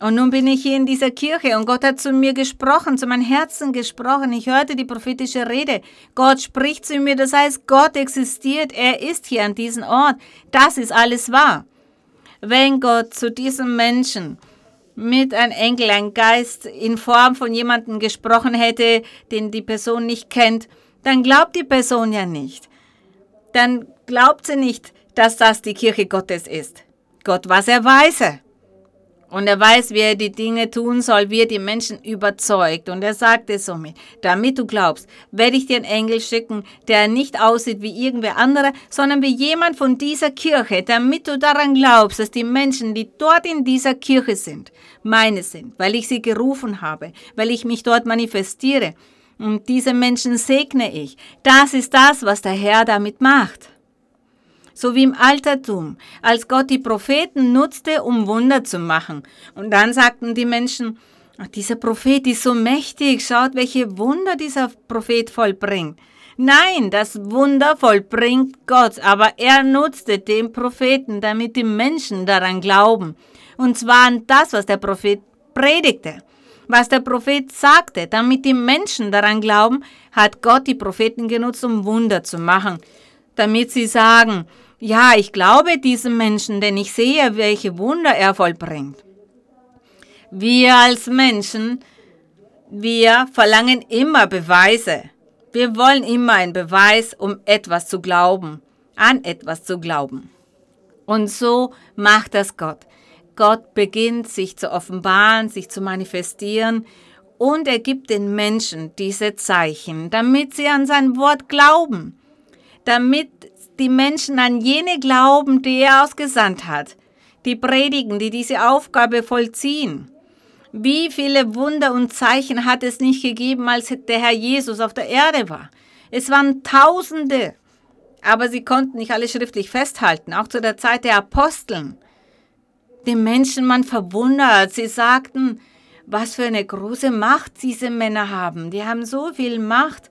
Und nun bin ich hier in dieser Kirche und Gott hat zu mir gesprochen, zu meinem Herzen gesprochen. Ich hörte die prophetische Rede. Gott spricht zu mir, das heißt, Gott existiert, er ist hier an diesem Ort. Das ist alles wahr. Wenn Gott zu diesem Menschen mit einem Engel, ein Geist in Form von jemandem gesprochen hätte, den die Person nicht kennt, dann glaubt die Person ja nicht. Dann glaubt sie nicht, dass das die Kirche Gottes ist. Gott war sehr weise. Und er weiß, wie er die Dinge tun soll, wie er die Menschen überzeugt. Und er sagte somit, damit du glaubst, werde ich dir einen Engel schicken, der nicht aussieht wie irgendwer andere, sondern wie jemand von dieser Kirche, damit du daran glaubst, dass die Menschen, die dort in dieser Kirche sind, meine sind, weil ich sie gerufen habe, weil ich mich dort manifestiere. Und diese Menschen segne ich. Das ist das, was der Herr damit macht so wie im Altertum, als Gott die Propheten nutzte, um Wunder zu machen. Und dann sagten die Menschen, dieser Prophet ist so mächtig, schaut, welche Wunder dieser Prophet vollbringt. Nein, das Wunder vollbringt Gott, aber er nutzte den Propheten, damit die Menschen daran glauben. Und zwar an das, was der Prophet predigte. Was der Prophet sagte, damit die Menschen daran glauben, hat Gott die Propheten genutzt, um Wunder zu machen. Damit sie sagen, ja, ich glaube diesem Menschen, denn ich sehe, welche Wunder er vollbringt. Wir als Menschen, wir verlangen immer Beweise. Wir wollen immer einen Beweis, um etwas zu glauben, an etwas zu glauben. Und so macht das Gott. Gott beginnt sich zu offenbaren, sich zu manifestieren Und er gibt den Menschen diese Zeichen, damit sie an sein Wort glauben, damit die Menschen an jene glauben, die er ausgesandt hat, die predigen, die diese Aufgabe vollziehen. Wie viele Wunder und Zeichen hat es nicht gegeben, als der Herr Jesus auf der Erde war? Es waren Tausende, aber sie konnten nicht alle schriftlich festhalten, auch zu der Zeit der Aposteln. Die Menschen waren verwundert. Sie sagten, was für eine große Macht diese Männer haben. Die haben so viel Macht.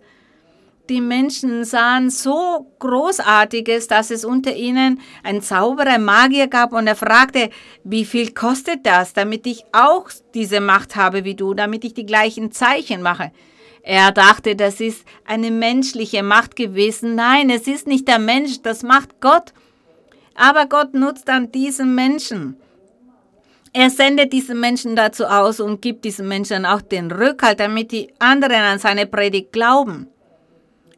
Die Menschen sahen so Großartiges, dass es unter ihnen einen Zauberer, Magier gab und er fragte, wie viel kostet das, damit ich auch diese Macht habe wie du, damit ich die gleichen Zeichen mache. Er dachte, das ist eine menschliche Macht gewesen. Nein, es ist nicht der Mensch, das macht Gott. Aber Gott nutzt dann diesen Menschen. Er sendet diesen Menschen dazu aus und gibt diesen Menschen auch den Rückhalt, damit die anderen an seine Predigt glauben.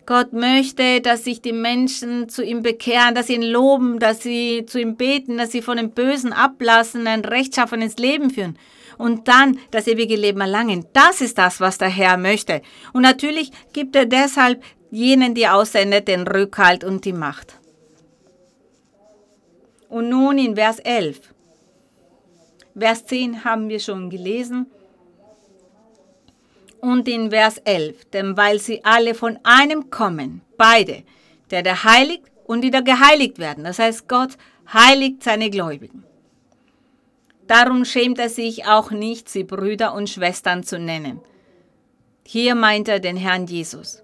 Gott möchte, dass sich die Menschen zu ihm bekehren, dass sie ihn loben, dass sie zu ihm beten, dass sie von dem Bösen ablassen, ein rechtschaffenes Leben führen und dann das ewige Leben erlangen. Das ist das, was der Herr möchte. Und natürlich gibt er deshalb jenen, die aussendet, den Rückhalt und die Macht. Und nun in Vers 11. Vers 10 haben wir schon gelesen. Und in Vers 11, denn weil sie alle von einem kommen, beide, der der heiligt und die da geheiligt werden. Das heißt, Gott heiligt seine Gläubigen. Darum schämt er sich auch nicht, sie Brüder und Schwestern zu nennen. Hier meint er den Herrn Jesus.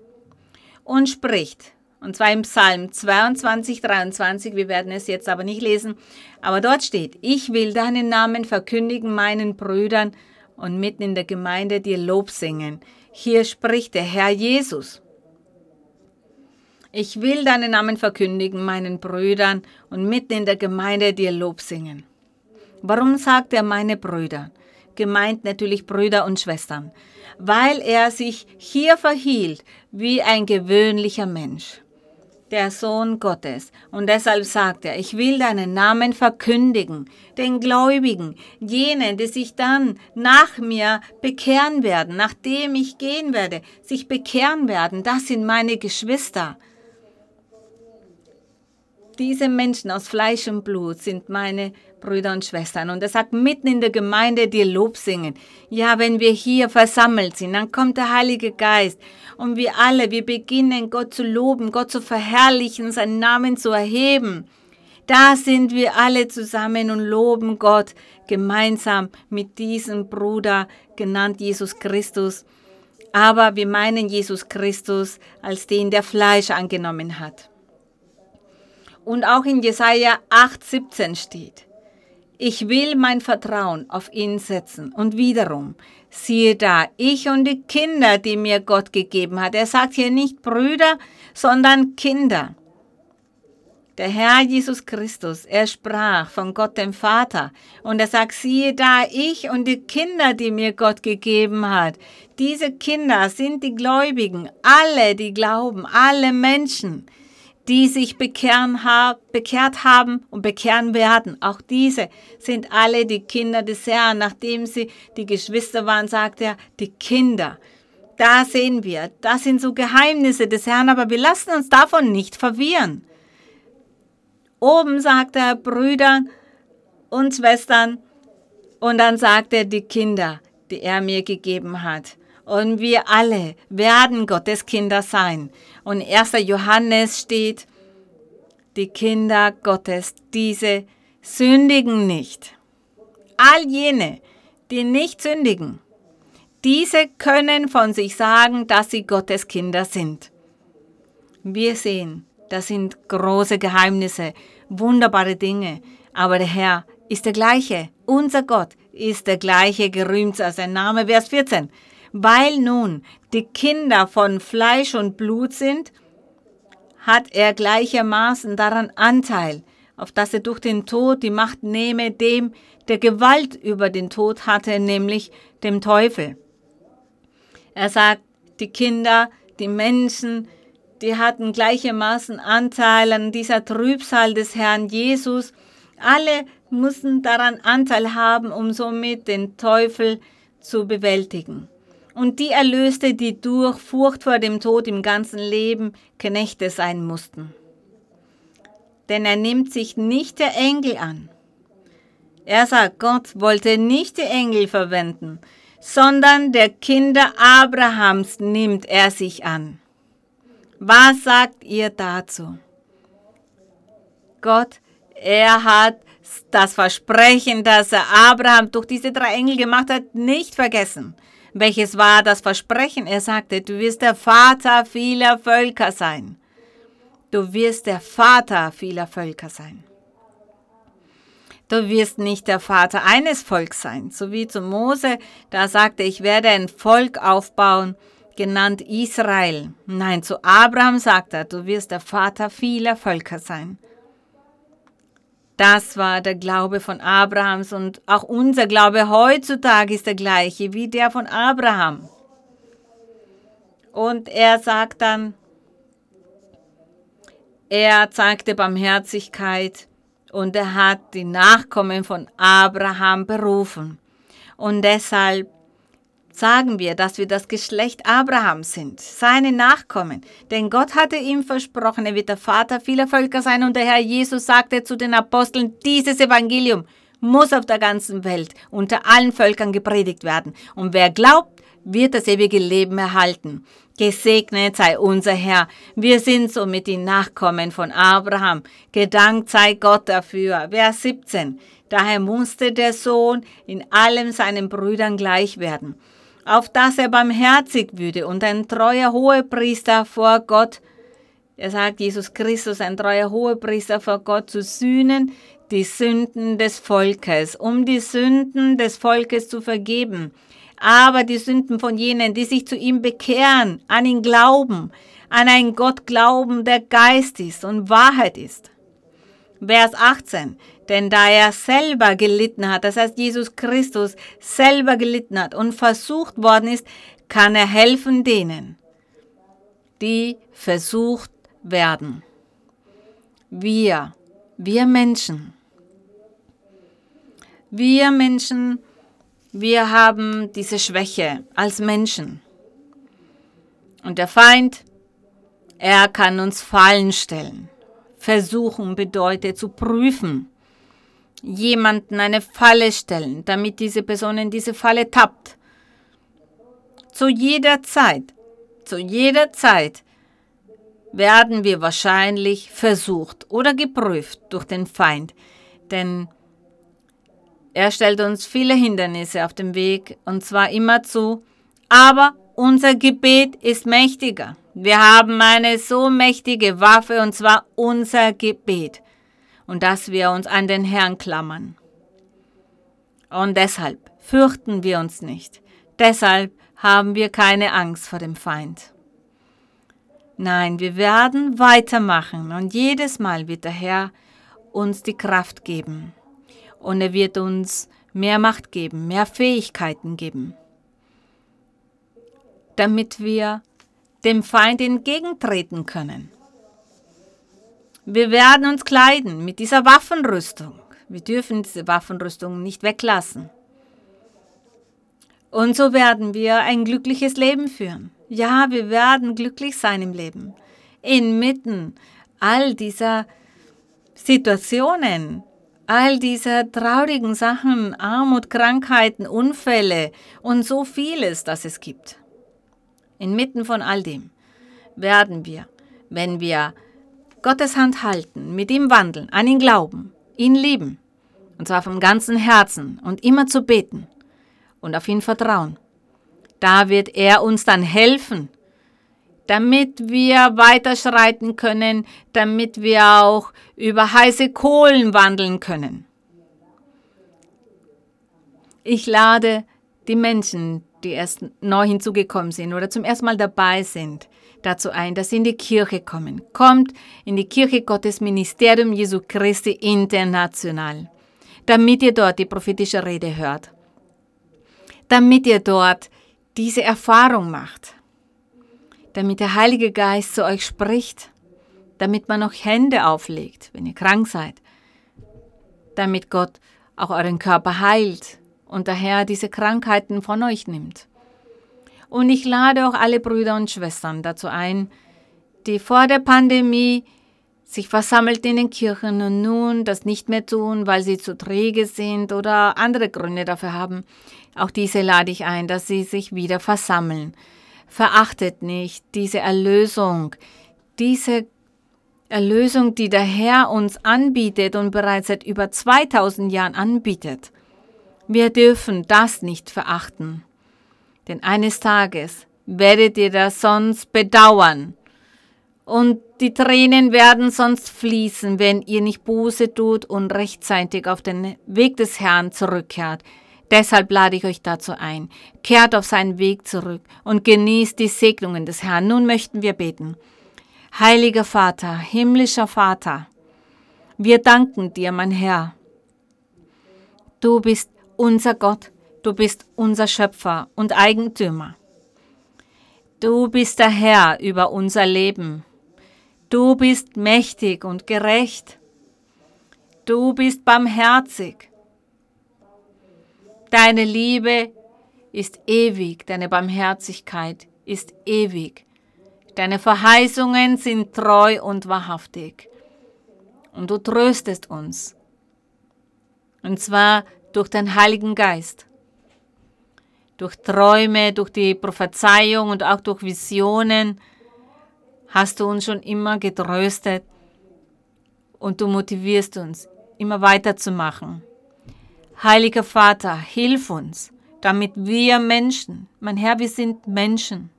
Und spricht, und zwar im Psalm 22, 23, wir werden es jetzt aber nicht lesen, aber dort steht, ich will deinen Namen verkündigen meinen Brüdern und mitten in der Gemeinde dir Lob singen. Hier spricht der Herr Jesus. Ich will deinen Namen verkündigen meinen Brüdern und mitten in der Gemeinde dir Lob singen. Warum sagt er meine Brüder? Gemeint natürlich Brüder und Schwestern, weil er sich hier verhielt wie ein gewöhnlicher Mensch der Sohn Gottes. Und deshalb sagt er, ich will deinen Namen verkündigen, den Gläubigen, jenen, die sich dann nach mir bekehren werden, nachdem ich gehen werde, sich bekehren werden. Das sind meine Geschwister. Diese Menschen aus Fleisch und Blut sind meine Brüder und Schwestern. Und er sagt, mitten in der Gemeinde dir Lob singen. Ja, wenn wir hier versammelt sind, dann kommt der Heilige Geist und wir alle, wir beginnen Gott zu loben, Gott zu verherrlichen, seinen Namen zu erheben. Da sind wir alle zusammen und loben Gott gemeinsam mit diesem Bruder, genannt Jesus Christus. Aber wir meinen Jesus Christus als den, der Fleisch angenommen hat. Und auch in Jesaja 8,17 steht, ich will mein Vertrauen auf ihn setzen. Und wiederum, siehe da, ich und die Kinder, die mir Gott gegeben hat. Er sagt hier nicht Brüder, sondern Kinder. Der Herr Jesus Christus, er sprach von Gott dem Vater und er sagt, siehe da, ich und die Kinder, die mir Gott gegeben hat. Diese Kinder sind die Gläubigen, alle, die glauben, alle Menschen die sich bekehren, ha bekehrt haben und bekehren werden. Auch diese sind alle die Kinder des Herrn. Nachdem sie die Geschwister waren, sagt er, die Kinder. Da sehen wir, das sind so Geheimnisse des Herrn, aber wir lassen uns davon nicht verwirren. Oben sagt er Brüder und Schwestern und dann sagt er die Kinder, die er mir gegeben hat. Und wir alle werden Gottes Kinder sein. Und 1. Johannes steht, die Kinder Gottes, diese sündigen nicht. All jene, die nicht sündigen, diese können von sich sagen, dass sie Gottes Kinder sind. Wir sehen, das sind große Geheimnisse, wunderbare Dinge, aber der Herr ist der gleiche, unser Gott ist der gleiche, gerühmt sei sein Name, Vers 14. Weil nun die Kinder von Fleisch und Blut sind, hat er gleichermaßen daran Anteil, auf dass er durch den Tod die Macht nehme dem, der Gewalt über den Tod hatte, nämlich dem Teufel. Er sagt, die Kinder, die Menschen, die hatten gleichermaßen Anteil an dieser Trübsal des Herrn Jesus. Alle mussten daran Anteil haben, um somit den Teufel zu bewältigen. Und die erlöste, die durch Furcht vor dem Tod im ganzen Leben Knechte sein mussten. Denn er nimmt sich nicht der Engel an. Er sagt, Gott wollte nicht die Engel verwenden, sondern der Kinder Abrahams nimmt er sich an. Was sagt ihr dazu? Gott, er hat das Versprechen, das er Abraham durch diese drei Engel gemacht hat, nicht vergessen. Welches war das Versprechen? Er sagte, du wirst der Vater vieler Völker sein. Du wirst der Vater vieler Völker sein. Du wirst nicht der Vater eines Volks sein, so wie zu Mose, da sagte, ich werde ein Volk aufbauen, genannt Israel. Nein, zu Abraham sagt er, du wirst der Vater vieler Völker sein. Das war der Glaube von Abrahams und auch unser Glaube heutzutage ist der gleiche wie der von Abraham. Und er sagt dann, er zeigte Barmherzigkeit und er hat die Nachkommen von Abraham berufen. Und deshalb sagen wir, dass wir das Geschlecht Abrahams sind, seine Nachkommen. Denn Gott hatte ihm versprochen, er wird der Vater vieler Völker sein und der Herr Jesus sagte zu den Aposteln, dieses Evangelium muss auf der ganzen Welt unter allen Völkern gepredigt werden. Und wer glaubt, wird das ewige Leben erhalten. Gesegnet sei unser Herr. Wir sind somit die Nachkommen von Abraham. Gedankt sei Gott dafür. Vers 17. Daher musste der Sohn in allem seinen Brüdern gleich werden auf dass er barmherzig würde und ein treuer Hohepriester vor Gott, er sagt Jesus Christus, ein treuer Hohepriester vor Gott zu sühnen, die Sünden des Volkes, um die Sünden des Volkes zu vergeben, aber die Sünden von jenen, die sich zu ihm bekehren, an ihn glauben, an einen Gott glauben, der Geist ist und Wahrheit ist. Vers 18. Denn da er selber gelitten hat, das heißt Jesus Christus selber gelitten hat und versucht worden ist, kann er helfen denen, die versucht werden. Wir, wir Menschen, wir Menschen, wir haben diese Schwäche als Menschen. Und der Feind, er kann uns Fallen stellen. Versuchen bedeutet zu prüfen jemanden eine Falle stellen, damit diese Person in diese Falle tappt. Zu jeder Zeit, zu jeder Zeit werden wir wahrscheinlich versucht oder geprüft durch den Feind, denn er stellt uns viele Hindernisse auf dem Weg und zwar immer zu, aber unser Gebet ist mächtiger. Wir haben eine so mächtige Waffe und zwar unser Gebet und dass wir uns an den Herrn klammern. Und deshalb fürchten wir uns nicht. Deshalb haben wir keine Angst vor dem Feind. Nein, wir werden weitermachen und jedes Mal wird der Herr uns die Kraft geben. Und er wird uns mehr Macht geben, mehr Fähigkeiten geben, damit wir dem Feind entgegentreten können. Wir werden uns kleiden mit dieser Waffenrüstung. Wir dürfen diese Waffenrüstung nicht weglassen. Und so werden wir ein glückliches Leben führen. Ja, wir werden glücklich sein im Leben. Inmitten all dieser Situationen, all dieser traurigen Sachen, Armut, Krankheiten, Unfälle und so vieles, das es gibt. Inmitten von all dem werden wir, wenn wir Gottes Hand halten, mit ihm wandeln, an ihn glauben, ihn lieben, und zwar vom ganzen Herzen und immer zu beten und auf ihn vertrauen. Da wird er uns dann helfen, damit wir weiterschreiten können, damit wir auch über heiße Kohlen wandeln können. Ich lade die Menschen, die erst neu hinzugekommen sind oder zum ersten Mal dabei sind, dazu ein, dass Sie in die Kirche kommen. Kommt in die Kirche Gottes Ministerium Jesu Christi International, damit ihr dort die prophetische Rede hört. Damit ihr dort diese Erfahrung macht. Damit der Heilige Geist zu euch spricht. Damit man noch Hände auflegt, wenn ihr krank seid. Damit Gott auch euren Körper heilt und der Herr diese Krankheiten von euch nimmt. Und ich lade auch alle Brüder und Schwestern dazu ein, die vor der Pandemie sich versammelt in den Kirchen und nun das nicht mehr tun, weil sie zu träge sind oder andere Gründe dafür haben. Auch diese lade ich ein, dass sie sich wieder versammeln. Verachtet nicht diese Erlösung, diese Erlösung, die der Herr uns anbietet und bereits seit über 2000 Jahren anbietet. Wir dürfen das nicht verachten. Denn eines Tages werdet ihr das sonst bedauern und die Tränen werden sonst fließen, wenn ihr nicht Buße tut und rechtzeitig auf den Weg des Herrn zurückkehrt. Deshalb lade ich euch dazu ein. Kehrt auf seinen Weg zurück und genießt die Segnungen des Herrn. Nun möchten wir beten. Heiliger Vater, himmlischer Vater, wir danken dir, mein Herr. Du bist unser Gott, du bist unser Schöpfer und Eigentümer. Du bist der Herr über unser Leben. Du bist mächtig und gerecht. Du bist barmherzig. Deine Liebe ist ewig, deine Barmherzigkeit ist ewig. Deine Verheißungen sind treu und wahrhaftig. Und du tröstest uns. Und zwar durch den Heiligen Geist. Durch Träume, durch die Prophezeiung und auch durch Visionen hast du uns schon immer getröstet und du motivierst uns, immer weiterzumachen. Heiliger Vater, hilf uns, damit wir Menschen, mein Herr, wir sind Menschen.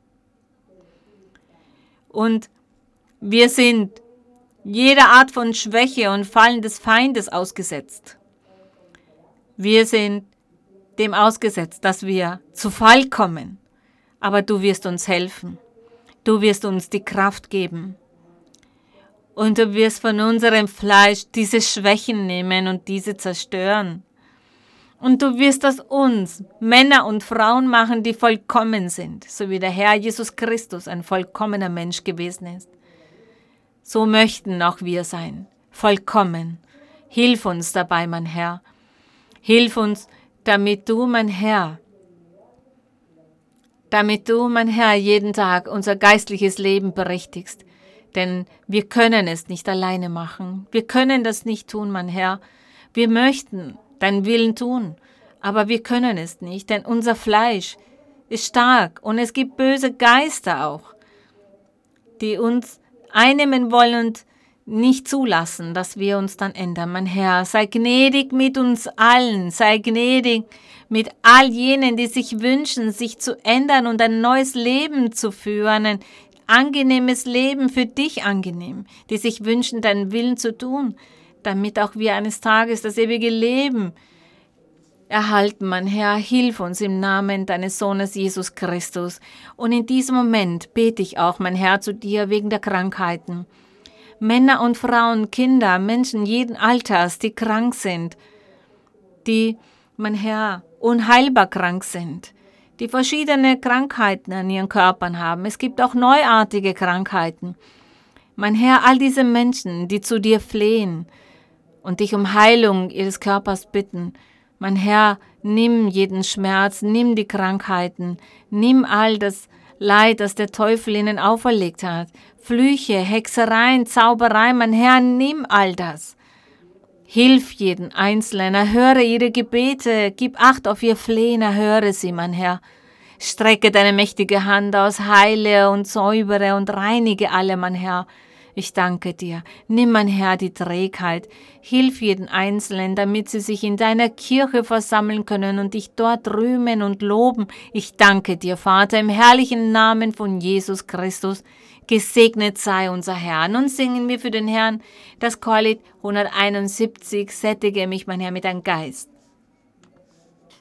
Und wir sind jeder Art von Schwäche und Fallen des Feindes ausgesetzt. Wir sind dem ausgesetzt, dass wir zu Fall kommen, aber du wirst uns helfen. Du wirst uns die Kraft geben. Und du wirst von unserem Fleisch diese Schwächen nehmen und diese zerstören. Und du wirst aus uns Männer und Frauen machen, die vollkommen sind, so wie der Herr Jesus Christus ein vollkommener Mensch gewesen ist. So möchten auch wir sein, vollkommen. Hilf uns dabei, mein Herr. Hilf uns, damit du, mein Herr, damit du, mein Herr, jeden Tag unser geistliches Leben berichtigst. Denn wir können es nicht alleine machen. Wir können das nicht tun, mein Herr. Wir möchten deinen Willen tun, aber wir können es nicht, denn unser Fleisch ist stark und es gibt böse Geister auch, die uns einnehmen wollen und nicht zulassen, dass wir uns dann ändern. Mein Herr, sei gnädig mit uns allen, sei gnädig mit all jenen, die sich wünschen, sich zu ändern und ein neues Leben zu führen, ein angenehmes Leben für dich angenehm, die sich wünschen, deinen Willen zu tun, damit auch wir eines Tages das ewige Leben erhalten, mein Herr, hilf uns im Namen deines Sohnes Jesus Christus. Und in diesem Moment bete ich auch, mein Herr, zu dir wegen der Krankheiten. Männer und Frauen, Kinder, Menschen jeden Alters, die krank sind, die, mein Herr, unheilbar krank sind, die verschiedene Krankheiten an ihren Körpern haben. Es gibt auch neuartige Krankheiten. Mein Herr, all diese Menschen, die zu dir flehen und dich um Heilung ihres Körpers bitten, mein Herr, nimm jeden Schmerz, nimm die Krankheiten, nimm all das Leid, das der Teufel ihnen auferlegt hat. Flüche, Hexereien, Zauberei, mein Herr, nimm all das. Hilf jeden Einzelnen, erhöre ihre Gebete, gib Acht auf ihr Flehen, erhöre sie, mein Herr. Strecke deine mächtige Hand aus, heile und säubere und reinige alle, mein Herr. Ich danke dir. Nimm, mein Herr, die Trägheit. Hilf jeden Einzelnen, damit sie sich in deiner Kirche versammeln können und dich dort rühmen und loben. Ich danke dir, Vater, im herrlichen Namen von Jesus Christus. Gesegnet sei unser Herr. Nun singen wir für den Herrn das Chorlied 171. Sättige mich, mein Herr, mit deinem Geist.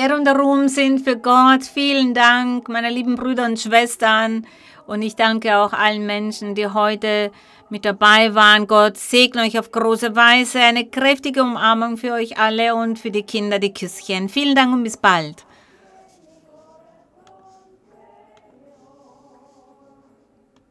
Ehre und sind für Gott. Vielen Dank, meine lieben Brüder und Schwestern. Und ich danke auch allen Menschen, die heute mit dabei waren. Gott segne euch auf große Weise. Eine kräftige Umarmung für euch alle und für die Kinder, die Küsschen. Vielen Dank und bis bald.